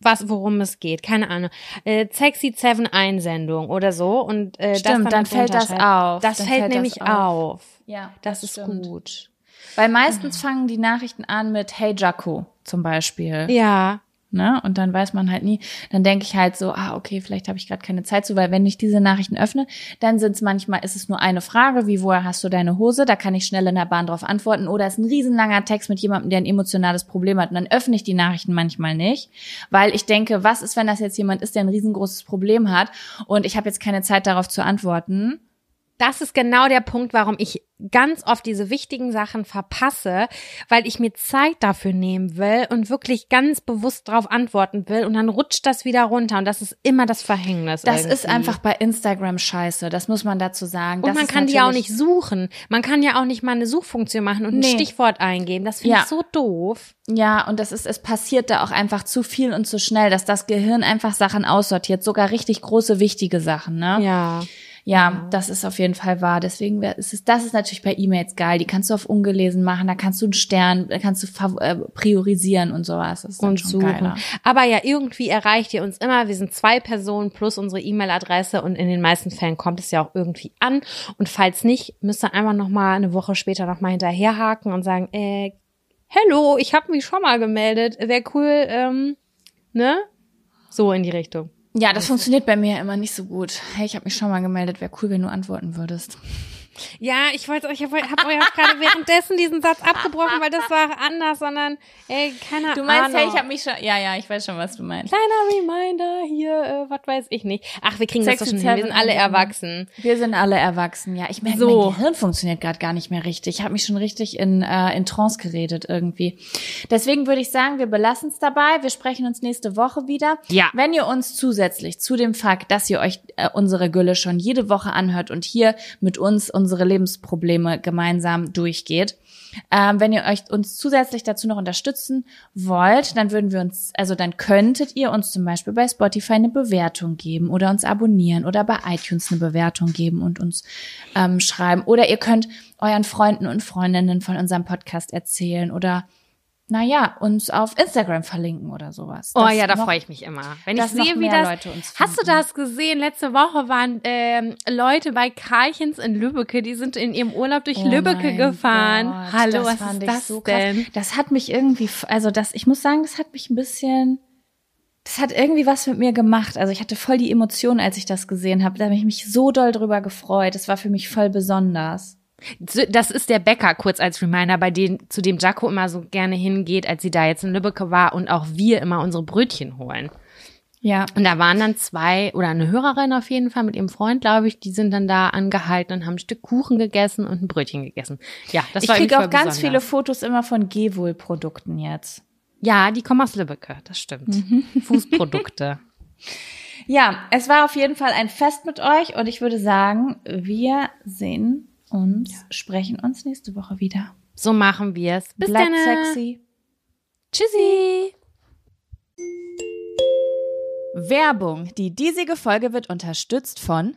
was worum es geht, keine Ahnung, äh, sexy seven Einsendung oder so und äh, Stimmt, das dann fällt das auf. Das fällt fällt das nämlich auf. auf. Ja, Das ist stimmt. gut. Weil meistens fangen die Nachrichten an mit Hey Jaco zum Beispiel. Ja, Ne? Und dann weiß man halt nie, dann denke ich halt so, ah, okay, vielleicht habe ich gerade keine Zeit zu, weil wenn ich diese Nachrichten öffne, dann sind es manchmal, ist es nur eine Frage, wie, woher hast du deine Hose? Da kann ich schnell in der Bahn drauf antworten. Oder es ist ein riesenlanger Text mit jemandem, der ein emotionales Problem hat. Und dann öffne ich die Nachrichten manchmal nicht, weil ich denke, was ist, wenn das jetzt jemand ist, der ein riesengroßes Problem hat und ich habe jetzt keine Zeit darauf zu antworten? Das ist genau der Punkt, warum ich ganz oft diese wichtigen Sachen verpasse, weil ich mir Zeit dafür nehmen will und wirklich ganz bewusst darauf antworten will und dann rutscht das wieder runter und das ist immer das Verhängnis. Das irgendwie. ist einfach bei Instagram scheiße, das muss man dazu sagen. Und das man kann die auch nicht suchen. Man kann ja auch nicht mal eine Suchfunktion machen und ein Nee. Stichwort eingeben. Das finde Ja. ich so doof. Ja, und das ist, es passiert da auch einfach zu viel und zu schnell, dass das Gehirn einfach Sachen aussortiert, sogar richtig große, wichtige Sachen, ne? Ja. Ja, das ist auf jeden Fall wahr. Deswegen ist es, das ist natürlich bei E-Mails geil. Die kannst du auf ungelesen machen, da kannst du einen Stern, da kannst du äh, priorisieren und sowas. Das ist Und schon suchen. geiler. Aber ja, irgendwie erreicht ihr uns immer. Wir sind zwei Personen plus unsere E-Mail-Adresse und in den meisten Fällen kommt es ja auch irgendwie an. Und falls nicht, müsst ihr einfach noch mal eine Woche später noch mal hinterherhaken und sagen, äh, hello, ich habe mich schon mal gemeldet. Wäre cool, ähm, ne? So in die Richtung. Ja, das funktioniert bei mir immer nicht so gut. Hey, ich habe mich schon mal gemeldet. Wäre cool, wenn du antworten würdest. Ja, ich wollte euch, ich habe euch auch gerade währenddessen diesen Satz abgebrochen, weil das war anders, sondern ey, keine Du meinst, Ahnung. hey, ich habe mich schon. Ja, ja, ich weiß schon, was du meinst. Kleiner Reminder hier, äh, was weiß ich nicht. Ach, wir kriegen das doch Sexy schon hin. Wir sind alle erwachsen. Wir sind alle erwachsen, ja. Ich merke, So. mein Gehirn funktioniert gerade gar nicht mehr richtig. Ich habe mich schon richtig in, äh, in Trance geredet irgendwie. Deswegen würde ich sagen, wir belassen es dabei. Wir sprechen uns nächste Woche wieder. Ja. Wenn ihr uns zusätzlich zu dem Fakt, dass ihr euch äh, unsere Gülle schon jede Woche anhört und hier mit uns unsere Lebensprobleme gemeinsam durchgeht, ähm, wenn ihr euch uns zusätzlich dazu noch unterstützen wollt, dann würden wir uns, also dann könntet ihr uns zum Beispiel bei Spotify eine Bewertung geben oder uns abonnieren oder bei iTunes eine Bewertung geben und uns ähm, schreiben. Oder ihr könnt euren Freunden und Freundinnen von unserem Podcast erzählen oder naja, uns auf Instagram verlinken oder sowas. Oh Das ja, da freue ich mich immer. Wenn ich sehe, wie das. Leute uns Hast du das gesehen? Letzte Woche waren ähm, Leute bei Karchens in Lübbecke, die sind in ihrem Urlaub durch Oh Lübbecke gefahren. Gott, Hallo, das was fand ist ich das so krass. denn? Das hat mich irgendwie, also das, ich muss sagen, das hat mich ein bisschen, das hat irgendwie was mit mir gemacht. Also ich hatte voll die Emotionen, als ich das gesehen habe. Da habe ich mich so doll drüber gefreut. Das war für mich voll besonders. Das ist der Bäcker, kurz als Reminder, bei dem, zu dem Jaco immer so gerne hingeht, als sie da jetzt in Lübbecke war und auch wir immer unsere Brötchen holen. Ja. Und da waren dann zwei oder eine Hörerin auf jeden Fall mit ihrem Freund, glaube ich, die sind dann da angehalten und haben ein Stück Kuchen gegessen und ein Brötchen gegessen. Ja, das Ich war kriege irgendwie auch ganz viele besonders. Fotos immer von Gewohl-Produkten jetzt. Ja, die kommen aus Lübbecke, das stimmt. Mhm. Fußprodukte. Ja, es war auf jeden Fall ein Fest mit euch und ich würde sagen, wir sehen uns, sprechen uns nächste Woche wieder. So machen wir's. Bis Bleibt sexy. Tschüssi. Werbung. Die diesige Folge wird unterstützt von